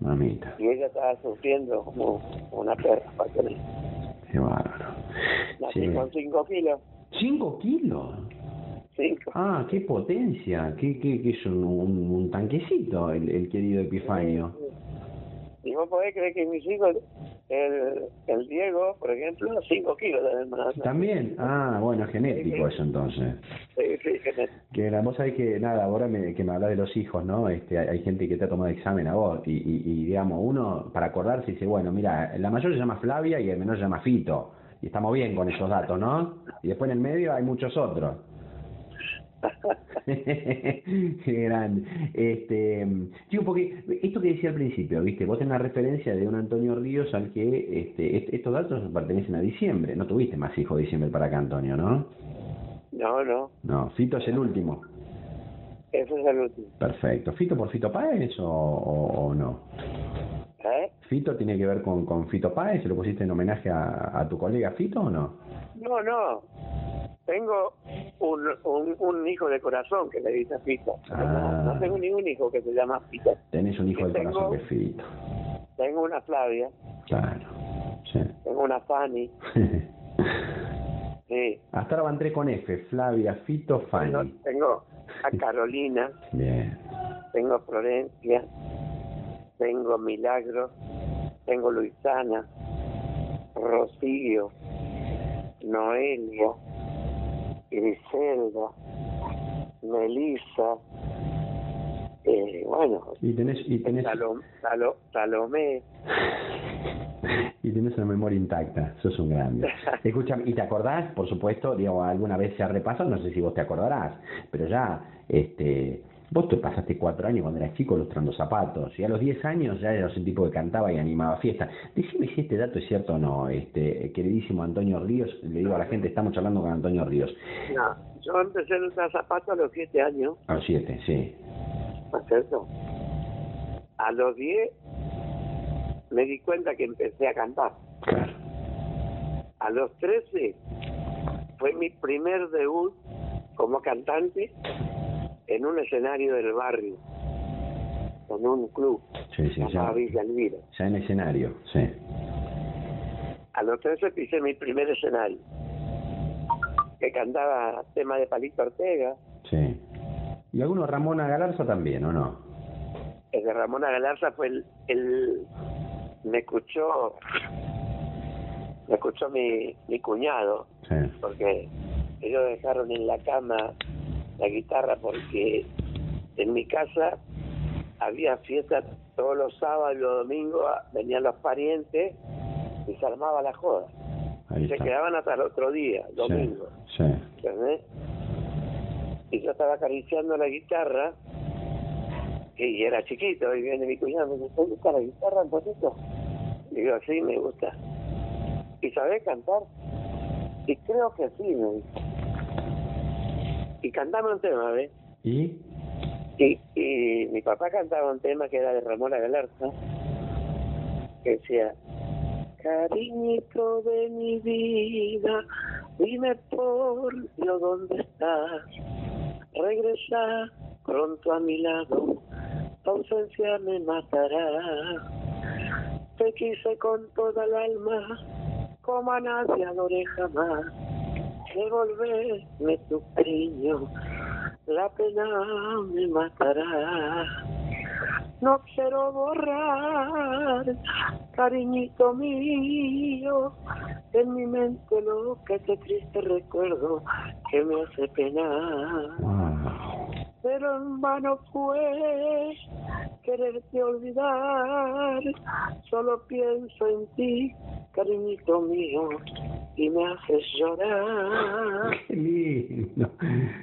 Mamita. Y ella estaba sufriendo como una perra para tener. Qué bárbaro. Nací con 5 kilos. ¿5 kilos? Cinco. Ah, qué potencia, qué, qué, qué es un, un, tanquecito el, el querido Epifanio. Y vos podés creer que mis hijos, el, el Diego, por ejemplo, 5 kilos de hermano. También, ah, bueno, genético eso entonces. Sí, sí, genético. Que la, vos sabés que, nada, ahora me, que me habla de los hijos, ¿no? Este, hay gente que te ha tomado examen a vos y, y, digamos, uno para acordarse dice, bueno, mira, la mayor se llama Flavia y el menor se llama Fito. Y estamos bien con esos datos, ¿no? Y después en el medio hay muchos otros. Qué grande. Este, tío, porque esto que decía al principio, ¿viste? Vos tenés una referencia de un Antonio Ríos al que este, estos datos pertenecen a diciembre. No tuviste más hijos de diciembre para acá, Antonio, ¿no? No, no. No, Fito es el último. Ese es el último. Perfecto. ¿Fito por Fito Páez o, o, no? ¿Eh? ¿Fito tiene que ver con, con Fito Páez? ¿Se lo pusiste en homenaje a, a tu colega Fito o no? No, no. Tengo un, un, un, hijo de corazón que le dice Fito. No, ah. tengo ningún hijo que se llama Fito. Tenés un hijo de corazón que es Fito. Tengo una Flavia. Claro. Sí. Tengo una Fanny. sí. Hasta ahora entré con F, Flavia, Fito, Fanny. Tengo, tengo a Carolina. Bien. Tengo Florencia. Tengo Milagro. Tengo Luisana. Rocío. Noelia. Griselda. Melissa. Eh, bueno, Y tenés, y tenés, Salom- Salo- Salomé. y tenés una memoria intacta, sos un grande. Escúchame, ¿y te acordás, por supuesto, digo, alguna vez se ha repasado, no sé si vos te acordarás, pero ya, este, vos te pasaste cuatro años cuando eras chico lustrando zapatos, y a los diez años ya eras un tipo que cantaba y animaba fiestas. Decime si este dato es cierto o no, este, queridísimo Antonio Ríos, le digo a la gente, estamos charlando con Antonio Ríos. No, yo empecé a usar zapatos a los siete años, A los siete, sí. ¿no es cierto? A los diez me di cuenta que empecé a cantar. Claro. A los trece fue mi primer debut como cantante en un escenario del barrio, en un club Sí, sí, llamado ya, Villa Elvira. ya en escenario, sí. A los 13 pisé mi primer escenario, que cantaba tema de Palito Ortega, Sí. ¿Y alguno Ramona Galarza también, o no? el de Ramona Galarza fue el, el me escuchó me escuchó mi, mi cuñado Sí. porque ellos dejaron en la cama la guitarra porque en mi casa había fiestas todos los sábados y los domingos venían los parientes y se armaba la joda Ahí se está. quedaban hasta el otro día domingo Sí. Y yo estaba acariciando la guitarra y era chiquito y viene mi cuñado y me dice, ¿te gusta la guitarra, Antonito? Digo, sí, me gusta. ¿Y sabés cantar? Y creo que sí, me dice. Y cantaba un tema, ¿ves? ¿Y? Y, y mi papá cantaba un tema que era de Ramón Galarza, que decía, cariñito de mi vida, dime por Dios dónde estás, regresa pronto a mi lado, tu ausencia me matará. Te quise con toda el alma, como a nadie adoré jamás, devolverme tu cariño, la pena me matará. No quiero borrar, cariñito mío, en mi mente lo que te triste recuerdo que me hace penar. Pero en vano fue quererte olvidar, solo pienso en ti, cariñito mío, y me haces llorar. Qué lindo,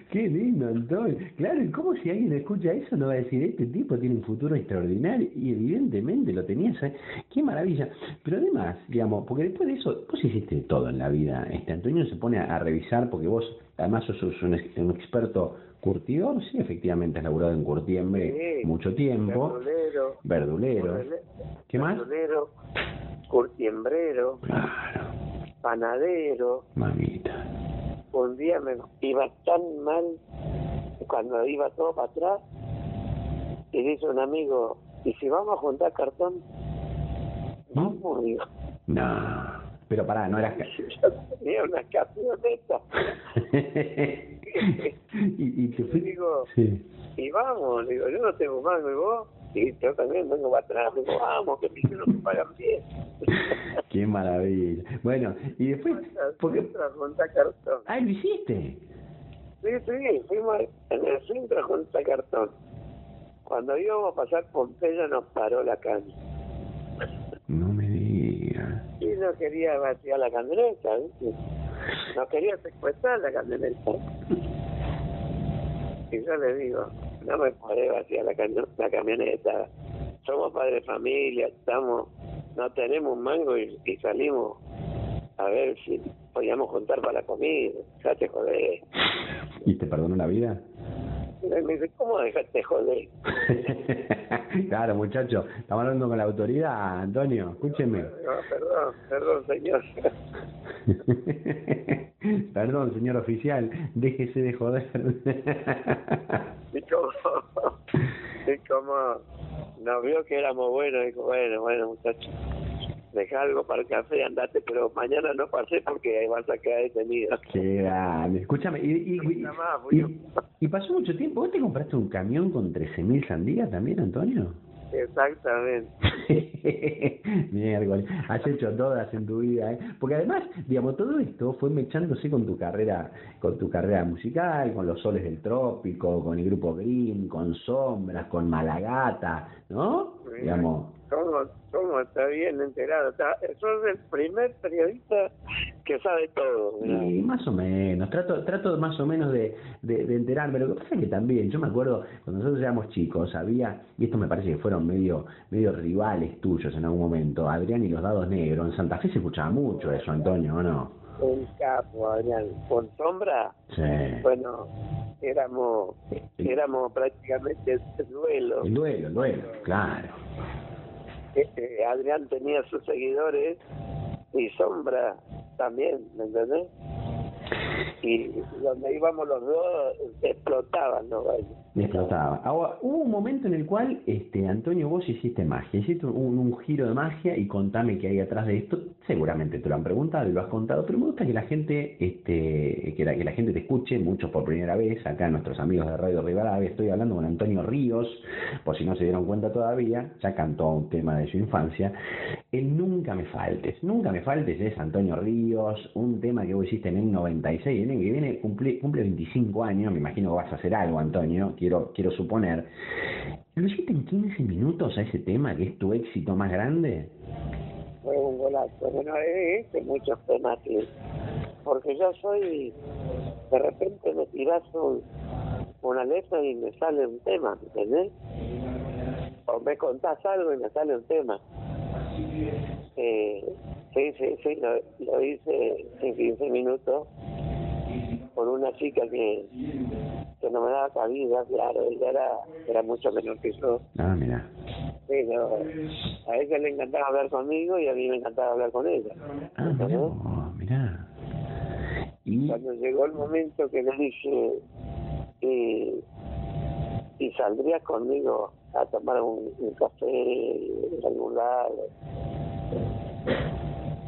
qué lindo, Antonio. Claro, ¿y cómo si alguien escucha eso no va a decir, este tipo tiene un futuro extraordinario? Y evidentemente lo tenías, ¿eh? Qué maravilla. Pero además, digamos, porque después de eso, vos hiciste todo en la vida. Este Antonio se pone a, revisar, porque vos además sos, un experto curtidor, sí, efectivamente has laburado en curtiembre Sí, mucho tiempo. Verdulero, Verdulero. verdule- ¿Qué más? verdulero, curtiembrero, Claro, panadero. mamita. Un día me iba tan mal cuando iba todo para atrás y dice un amigo, ¿y si vamos a juntar cartón? Digo. No, pero pará, no eras... tenía una camioneta. y, y te fui... digo, Sí. y vamos, digo, yo no tengo mango y vos. Y yo también vengo para atrás, digo, vamos, que me pagan bien. Qué maravilla. Bueno, y después... Porque... Cartón. Ah, lo hiciste. Sí, sí, fuimos en el centro a juntar cartón. Cuando íbamos a pasar Pompeya nos paró la calle. No me digas. Y no quería vaciar la camioneta, ¿viste? No quería secuestrar la camioneta. Y yo le digo, no me podés vaciar la, cami- la camioneta. Somos padres de familia, estamos, no tenemos mango y, salimos a ver si podíamos juntar para la comida. Ya te jodés. ¿Y te perdonó la vida? Me dice, ¿cómo dejaste joder? claro, muchacho. Estamos hablando con la autoridad, Antonio. Escúcheme. No, perdón, perdón, señor. Perdón, señor oficial. Déjese de joder. y como, y como Nos vio que éramos buenos, dijo, bueno, bueno, muchachos, deja algo para el café, andate, pero mañana no pasé porque vas a quedar detenido. Qué grande. Escúchame, y, y, y, y, pasó mucho tiempo. ¿Vos te compraste un camión con 13.000 sandías también, Antonio? Exactamente. Miércoles, has hecho todas en tu vida, ¿eh? Porque además, digamos, todo esto fue mechándose con tu carrera, con tu carrera musical, con los soles del trópico, con el grupo Green, con Sombras, con Malagata, ¿no? Digamos, ¿Cómo, cómo está bien enterado? Está, sos el primer periodista que sabe todo. Y más o menos, trato trato más o menos de, de, enterarme. Lo que pasa es que también, yo me acuerdo, cuando nosotros éramos chicos, había, y esto me parece que fueron medio medio rivales tuyos en algún momento, Adrián y los Dados Negros. En Santa Fe se escuchaba mucho eso, Antonio, ¿o no? Un capo, Adrián. Con sombra, sí. bueno, éramos, éramos prácticamente el duelo. El duelo, el duelo, claro. Este, Adrián tenía sus seguidores y Sombra también, ¿me entendés? y donde íbamos los dos explotaban ¿no? explotaba. Ahora hubo un momento en el cual este Antonio vos hiciste magia hiciste un, giro de magia y contame qué hay atrás de esto. Seguramente te lo han preguntado y lo has contado pero me gusta que la gente este que la, que la gente te escuche muchos por primera vez. Acá nuestros amigos de Radio Rivadavia estoy hablando con Antonio Ríos por si no se dieron cuenta todavía ya cantó un tema de su infancia. El nunca me faltes. Nunca me faltes es Antonio Ríos un tema que vos hiciste en el 96 que viene cumple, cumple 25 años, me imagino que vas a hacer algo, Antonio, quiero suponer. ¿Lo hiciste en 15 minutos a ese tema, que es tu éxito más grande? Fue un golazo. Bueno, he muchos temas Porque yo soy... De repente me tiras una letra y me sale un tema, ¿entendés? O me contás algo y me sale un tema. Eh, sí, sí, sí, lo, lo hice en 15 minutos con una chica que, que no me daba cabida, claro, ella era, era mucho menor que yo. Ah, mira. Pero a ella le encantaba hablar conmigo y a mí me encantaba hablar con ella. Ah, mira. ¿Y? Cuando llegó el momento que le dije, y, y saldrías conmigo a tomar un, café en algún lado.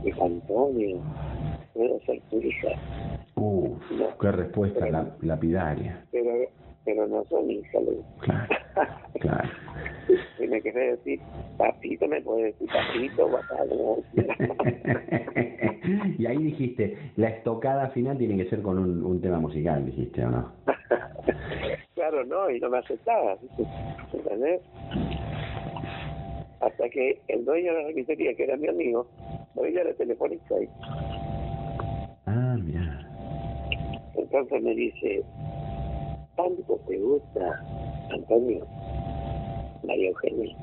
Dijo Antonio, a ser tu hija. Uf, qué respuesta la, lapidaria. Pero, pero no son hijas. Claro, claro. Si me querés decir papito, me puedes decir papito, guapado. y ahí dijiste, la estocada final tiene que ser con un, un tema musical, dijiste, ¿o no? claro, no, y no me aceptaba, ¿entendés? Hasta que el dueño de la requisería, que era mi amigo, hoy era telefónica ahí. Ah, mira. Entonces me dice, ¿tanto te gusta, Antonio? María Eugenia.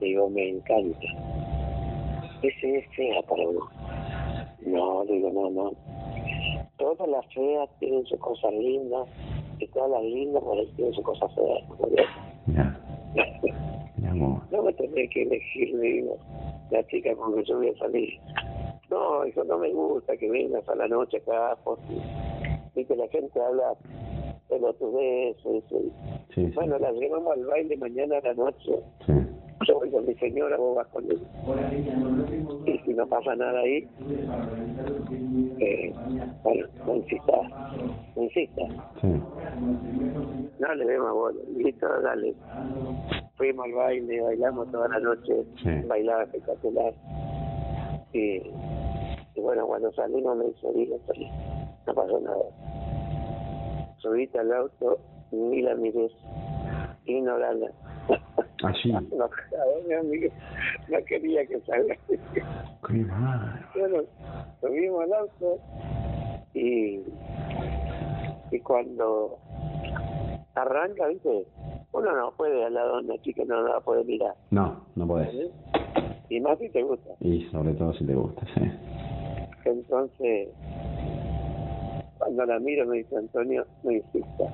Digo, me encanta. Ese es fea para vos. No, digo, no, no. Todas las feas tienen sus cosas lindas y todas las lindas por ahí tienen sus cosas feas. Ya. no me tenés que elegir, digo, la chica con que yo voy a salir no, eso no me gusta que vengas a la noche acá porque y que la gente habla pelotudeces. Sí, bueno, las llevamos al baile mañana a la noche. Yo voy con mi señora, vos vas con él. Y si no pasa nada ahí, eh, bueno, no insista, no insista. No le demos bola, listo, dale. Fuimos al baile, bailamos toda la noche, bailaba espectacular. Y y bueno, cuando salimos me dice, digo, no pasó nada. Subiste al auto, ni la miré, ignorala. Así. no, no, no quería que salga. Qué mal. Bueno, subimos al auto y, y cuando arranca, viste, uno no puede al lado de una chica, no, no la puede mirar. No, no puedes. Y más si te gusta. Y sobre todo si te gusta, sí. Entonces, cuando la miro me dice Antonio, no insista.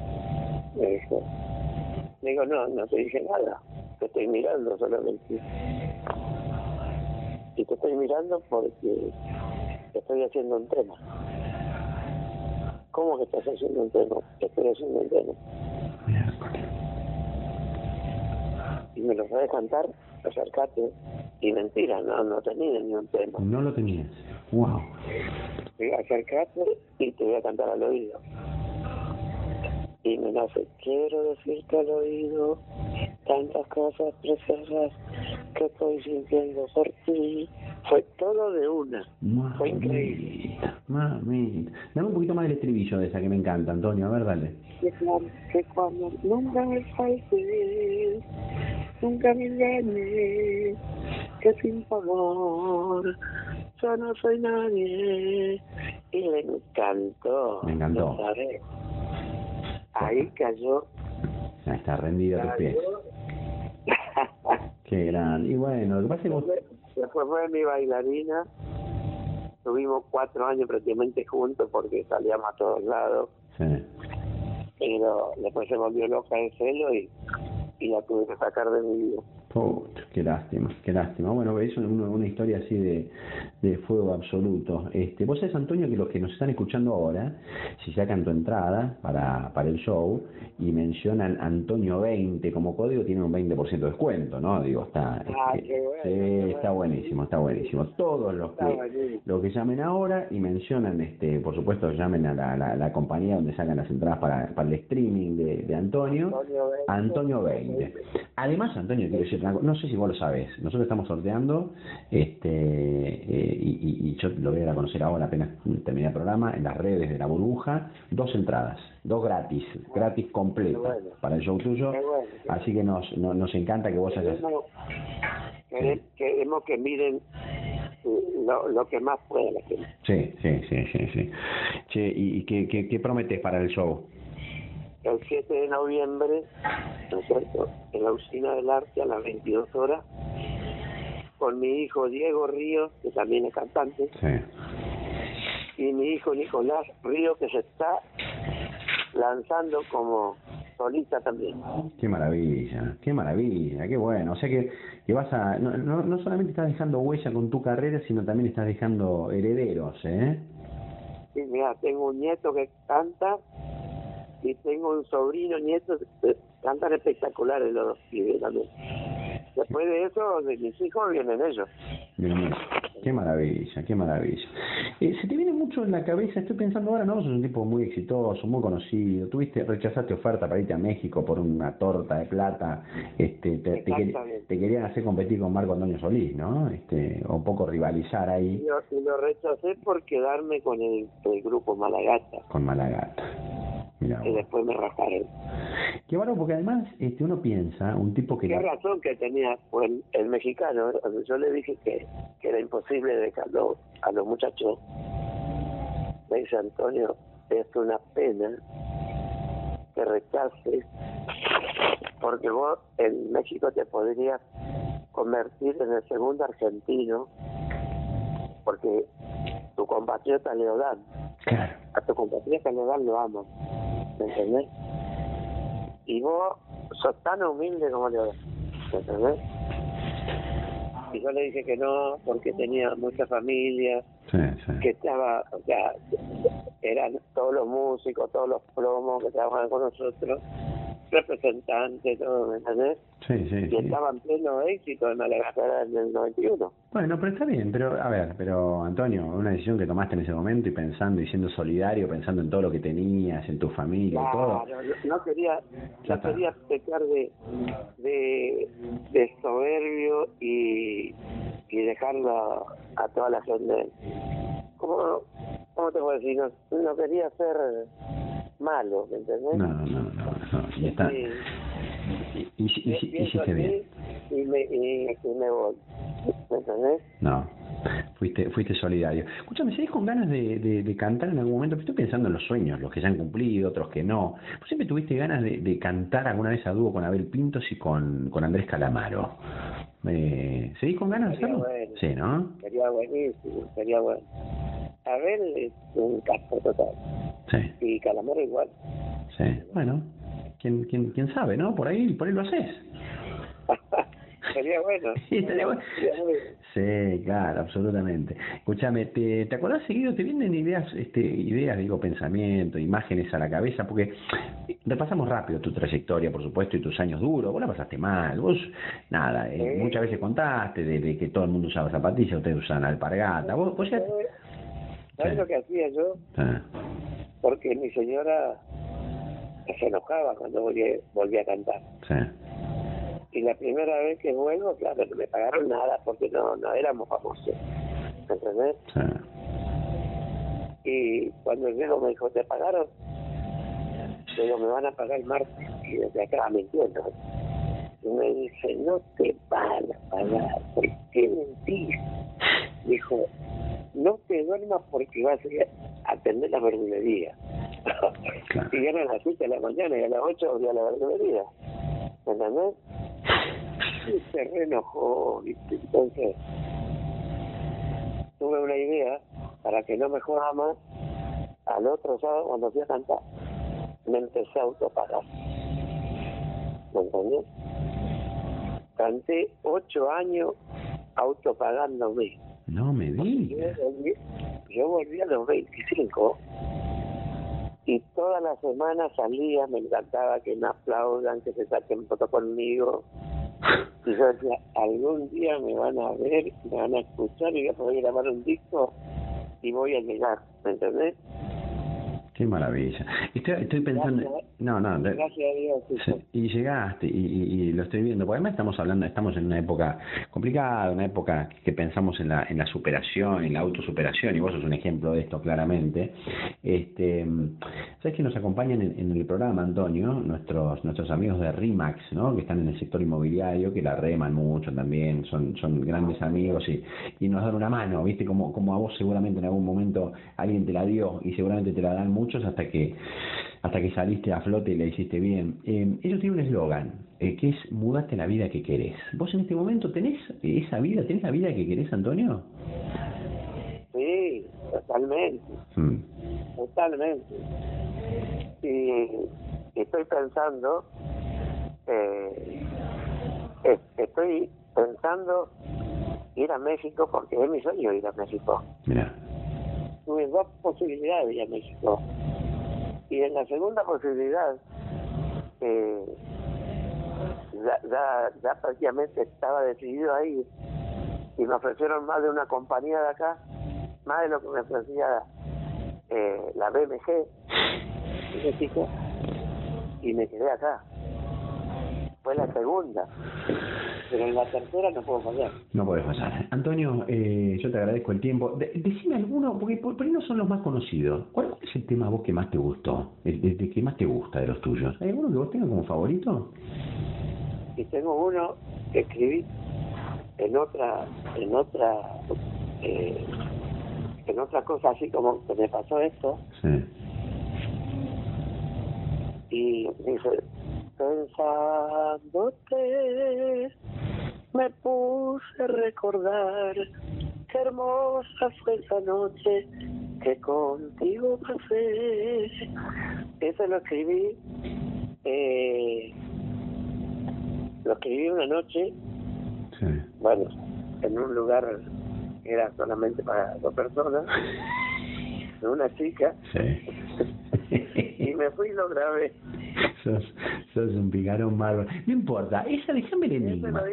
Me dijo, le digo, no, no te dije nada, te estoy mirando solamente. Y te estoy mirando porque estoy haciendo un tema. ¿Cómo que estás haciendo un tema? Estoy haciendo un tema. y me lo sabes cantar, acercate. Y mentira, no, no tenía ni un tema. No lo tenías. Wow. Sí, acercate y te voy a cantar al oído. Y me nace, quiero decirte al oído tantas cosas preciosas que estoy sintiendo por ti. Fue todo de una. Fue increíble. Mamita. Dame un poquito más del estribillo de esa que me encanta, Antonio. A ver, dale. Que cuando, que cuando nunca me falte, nunca me engañes, que sin favor yo no soy nadie. Y le encantó. Me encantó. Ahí cayó. Ya está rendida a tus pies. Qué gran. Y bueno, lo que pasa es que vos... Después fue mi bailarina. Tuvimos cuatro años prácticamente juntos porque salíamos a todos lados. Sí. Pero después se volvió loca de celo y, y la tuve que sacar de mi vida. Puta, qué lástima, qué lástima. Bueno, es una, una historia así de, de fuego absoluto. Este, vos sabés, Antonio, que los que nos están escuchando ahora, si sacan tu entrada para, para el show y mencionan Antonio 20 como código, tienen un 20% de descuento, ¿no? Digo, está, Ah, este, qué bueno, sí, qué está bueno. buenísimo, está buenísimo. Todos los que, los que llamen ahora y mencionan, este, por supuesto, llamen a la, la, la compañía donde sacan las entradas para, para el streaming de, de Antonio. Antonio 20. Antonio 20. Además, Antonio, quiero decir no sé si vos lo sabés, nosotros estamos sorteando, este eh, y, y- yo lo voy a dar a conocer ahora apenas terminé el programa, en las redes de la burbuja, dos entradas, dos gratis, gratis bueno. para el show tuyo, bueno. así que nos, no- nos encanta que vos hayas... Queremos, quere- queremos que miren lo, lo que más pueda la gente. Sí, sí, sí, sí, sí. Che, ¿y, y qué, qué, qué prometes para el show? El 7 de noviembre, ¿no es cierto? En la Usina del Arte a las 22 horas, con mi hijo Diego Ríos, que también es cantante, Sí. y mi hijo Nicolás Ríos, que se está lanzando como solista también. Qué maravilla, qué maravilla, qué bueno. O sea que, que vas a, no, no, no solamente estás dejando huella con tu carrera, sino también estás dejando herederos, ¿eh? Sí, mira, tengo un nieto que canta y tengo un sobrino nieto que cantan espectaculares los dos pibes también. Después de eso, de mis hijos vienen ellos. Mío, Qué maravilla, qué maravilla. Eh, se te viene mucho en la cabeza, estoy pensando ahora, no, sos un tipo muy exitoso, muy conocido, tuviste, rechazaste oferta para irte a México por una torta de plata, este, te, te, quer- Exactamente. te querían hacer competir con Marco Antonio Solís, ¿no? Este, o un poco rivalizar Y ahí lo, y lo rechacé por quedarme con el, el grupo Malagata, con Malagata. Que después me rajaron. qué bárbaro, porque además este, uno piensa, un tipo que... Qué razón que tenía pues, el mexicano. Cuando yo le dije que, que era imposible dejarlo a los muchachos, me dice Antonio, es una pena que rechaces, porque vos en México te podrías convertir en el segundo argentino, porque tu compatriota Leodán, Claro. a tu compatriota Leodán lo ama, ¿me entendés? Y vos sos tan humilde como Leodán, ¿me entendés? Y yo le dije que no, porque tenía mucha familia, Sí, sí. que estaba, o sea, eran todos los músicos, todos los promos que trabajaban con nosotros, representantes, todo, ¿me entendés? Sí, sí, Y sí. estaba en pleno éxito en Madagascar en el 91. Bueno, pero está bien, pero a ver, pero Antonio, una decisión que tomaste en ese momento y pensando y siendo solidario, pensando en todo lo que tenías, en tu familia y todo. Claro, no, no quería, no quería pecar de, de, de soberbio y, y dejarlo a toda la gente. ¿Cómo, cómo te puedo decir? No, no quería ser malo, ¿me entendés? No, no, no, no, y está. Sí. Y, y, y- hiciste bien. y me, y, y me voy. ¿Me entendés? No, fuiste, fuiste solidario. Escúchame, ¿seguís con ganas de, de, de cantar en algún momento? Estoy pensando en los sueños, los que se han cumplido, otros que no. ¿Vos siempre tuviste ganas de, de cantar alguna vez a dúo con Abel Pintos y con, con Andrés Calamaro? Eh, ¿Seguís con ganas de hacerlo? bueno. Sí, ¿no? Sería buenísimo, sería bueno. A ver, es un casco total. Sí, Y Calamaro igual. sí. Bueno, ¿quién, quién, quién sabe, no? Por ahí, por ahí lo haces. Sería bueno. Sí, claro, absolutamente. Escúchame, ¿te, ¿te acordás seguido? ¿Te vienen ideas, este, ideas, digo, pensamientos, imágenes a la cabeza? Porque repasamos rápido tu trayectoria, por supuesto, y tus años duros. Vos la pasaste mal. Vos, nada, eh, muchas veces contaste de, que todo el mundo usaba zapatillas, ustedes usan alpargata. Vos, vos ya... ¿Sabes lo que hacía yo? Porque mi señora se enojaba cuando volví, volví a cantar. Sí. Y la primera vez que vuelvo, claro, no me pagaron nada porque no, no éramos famosos. ¿Entendés? Sí. Y cuando el viejo me dijo, ¿te pagaron? Yo me van a pagar el martes. Y desde acá me entiendo. Y me dice, no te van a pagar. ¿Por qué mentís? Dijo, no te duermas porque vas a atender la verdulería. y eran las 7 de la mañana y a las 8 volví a la verdulería. ¿Entendés? Y se reenojó. Entonces, tuve una idea para que no me joda más. Al otro sábado, cuando fui a cantar, me empecé a autopagar. ¿Me entendés? Canté ocho años autopagándome. No me digas. Yo, volví a los 25 y todas las semanas salía, me encantaba que me aplaudan, que se saquen foto conmigo. Y yo decía, algún día me van a ver, me van a escuchar y voy a poder grabar un disco y voy a llegar, ¿me entendés? Qué maravilla. Estoy, estoy pensando... no, no. Gracias a Dios. y llegaste, y, y, lo estoy viendo. Porque además estamos hablando, estamos en una época complicada, una época que pensamos en la, en la superación, en la autosuperación, y vos sos un ejemplo de esto claramente. Este, ¿Sabes que nos acompañan en, el programa, Antonio? Nuestros nuestros amigos de RIMAX, ¿no? Que están en el sector inmobiliario, que la reman mucho también, son, son grandes amigos y, y nos dan una mano, ¿viste? Como, como a vos seguramente en algún momento alguien te la dio y seguramente te la dan mucho muchos hasta que hasta que saliste a flote y la hiciste bien. Eh, ellos tienen un eslogan, eh, que es mudate la vida que querés. ¿Vos en este momento tenés esa vida, tenés la vida que querés, Antonio? Sí, totalmente. Mm. Totalmente. Y estoy pensando, eh, estoy pensando ir a México porque es mi sueño ir a México. Mira tuve dos posibilidades de ir a México. Y en la segunda posibilidad, eh, ya, prácticamente estaba decidido ahí y me ofrecieron más de una compañía de acá, más de lo que me ofrecía eh, la BMG México, y me quedé acá. Fue la segunda pero en la tercera no puedo fallar. No puedes fallar. Antonio, eh, yo te agradezco el tiempo. decime alguno, porque por, ahí no son los más conocidos. ¿Cuál, es el tema vos que más te gustó? El, de que más te gusta de los tuyos? ¿Hay alguno que vos tengas como favorito? Y tengo uno que escribí en otra, en otra, eh, en otra cosa así como que me pasó esto. Sí. Y dice, pensándote me puse a recordar qué hermosa fue esa noche que contigo pasé. Eso lo escribí, eh, lo escribí una noche, bueno, en un lugar que era solamente para dos personas, una chica, y me fui y lo grabé. sos, sos un picarón bárbaro. No importa, esa déjame el enigma. Lo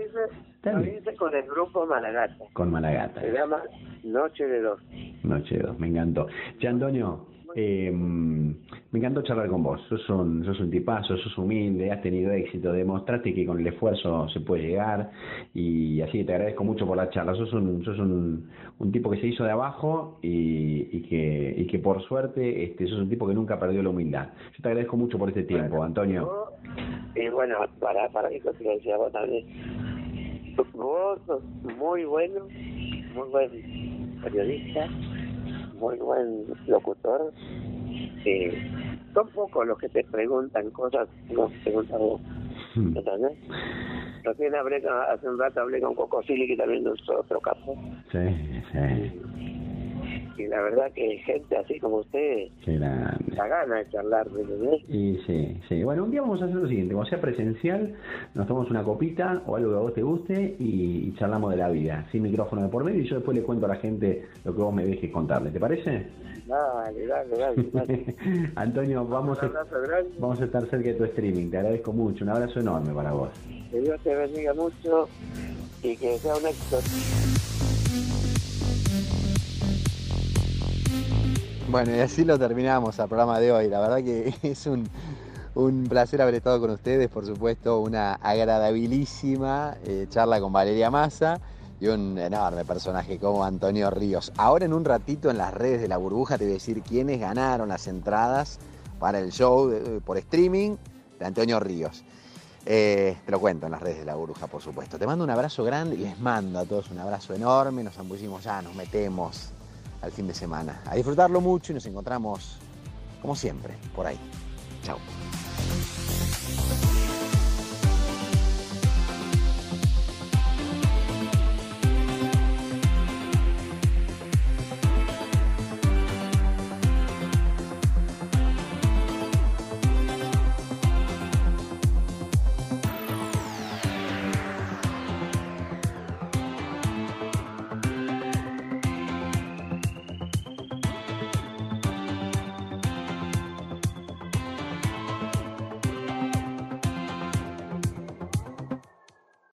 lo dice con el grupo Malagata. Con Malagata. Se llama Noche de Dos. Noche de Dos, me encantó. Che, Antonio, eh, me encantó charlar con vos. Sos un, sos un tipazo, sos humilde, has tenido éxito, demostraste que con el esfuerzo se puede llegar y así que te agradezco mucho por la charla. Sos un, sos un, un tipo que se hizo de abajo y, y, que, y que por suerte este, sos un tipo que nunca perdió la humildad. Yo te agradezco mucho por este tiempo, Antonio. Y bueno, para, para mi considencia vos también. Vos sos muy bueno, muy buen periodista muy buen locutor. Eh, son pocos los que te preguntan cosas no te preguntan vos. Hmm. ¿Entendés? Recién hablé, hace un rato hablé con Coco Silly, que también es otro caso. Sí, sí. Y la verdad que gente así como usted Qué grande. la gana de charlar. Y sí, sí. Bueno, un día vamos a hacer lo siguiente, cuando sea presencial, nos tomamos una copita o algo que a vos te guste y, y charlamos de la vida, sin micrófono de por medio y yo después le cuento a la gente lo que vos me dejes contarle, ¿te parece? Dale, dale, dale. dale. Antonio, vamos Un a, abrazo grande, vamos a estar cerca de tu streaming, te agradezco mucho, un abrazo enorme para vos. que Dios te bendiga mucho y que sea un éxito. Bueno, y así lo terminamos el programa de hoy. La verdad que es un, un placer haber estado con ustedes, por supuesto, una agradabilísima eh, charla con Valeria Massa y un enorme personaje como Antonio Ríos. Ahora en un ratito en las redes de la burbuja te voy a decir quiénes ganaron las entradas para el show por streaming de Antonio Ríos. Eh, te lo cuento en las redes de la burbuja, por supuesto. Te mando un abrazo grande y les mando a todos un abrazo enorme. Nos zambullimos ya, nos metemos al fin de semana. A disfrutarlo mucho y nos encontramos, como siempre, por ahí. Chao.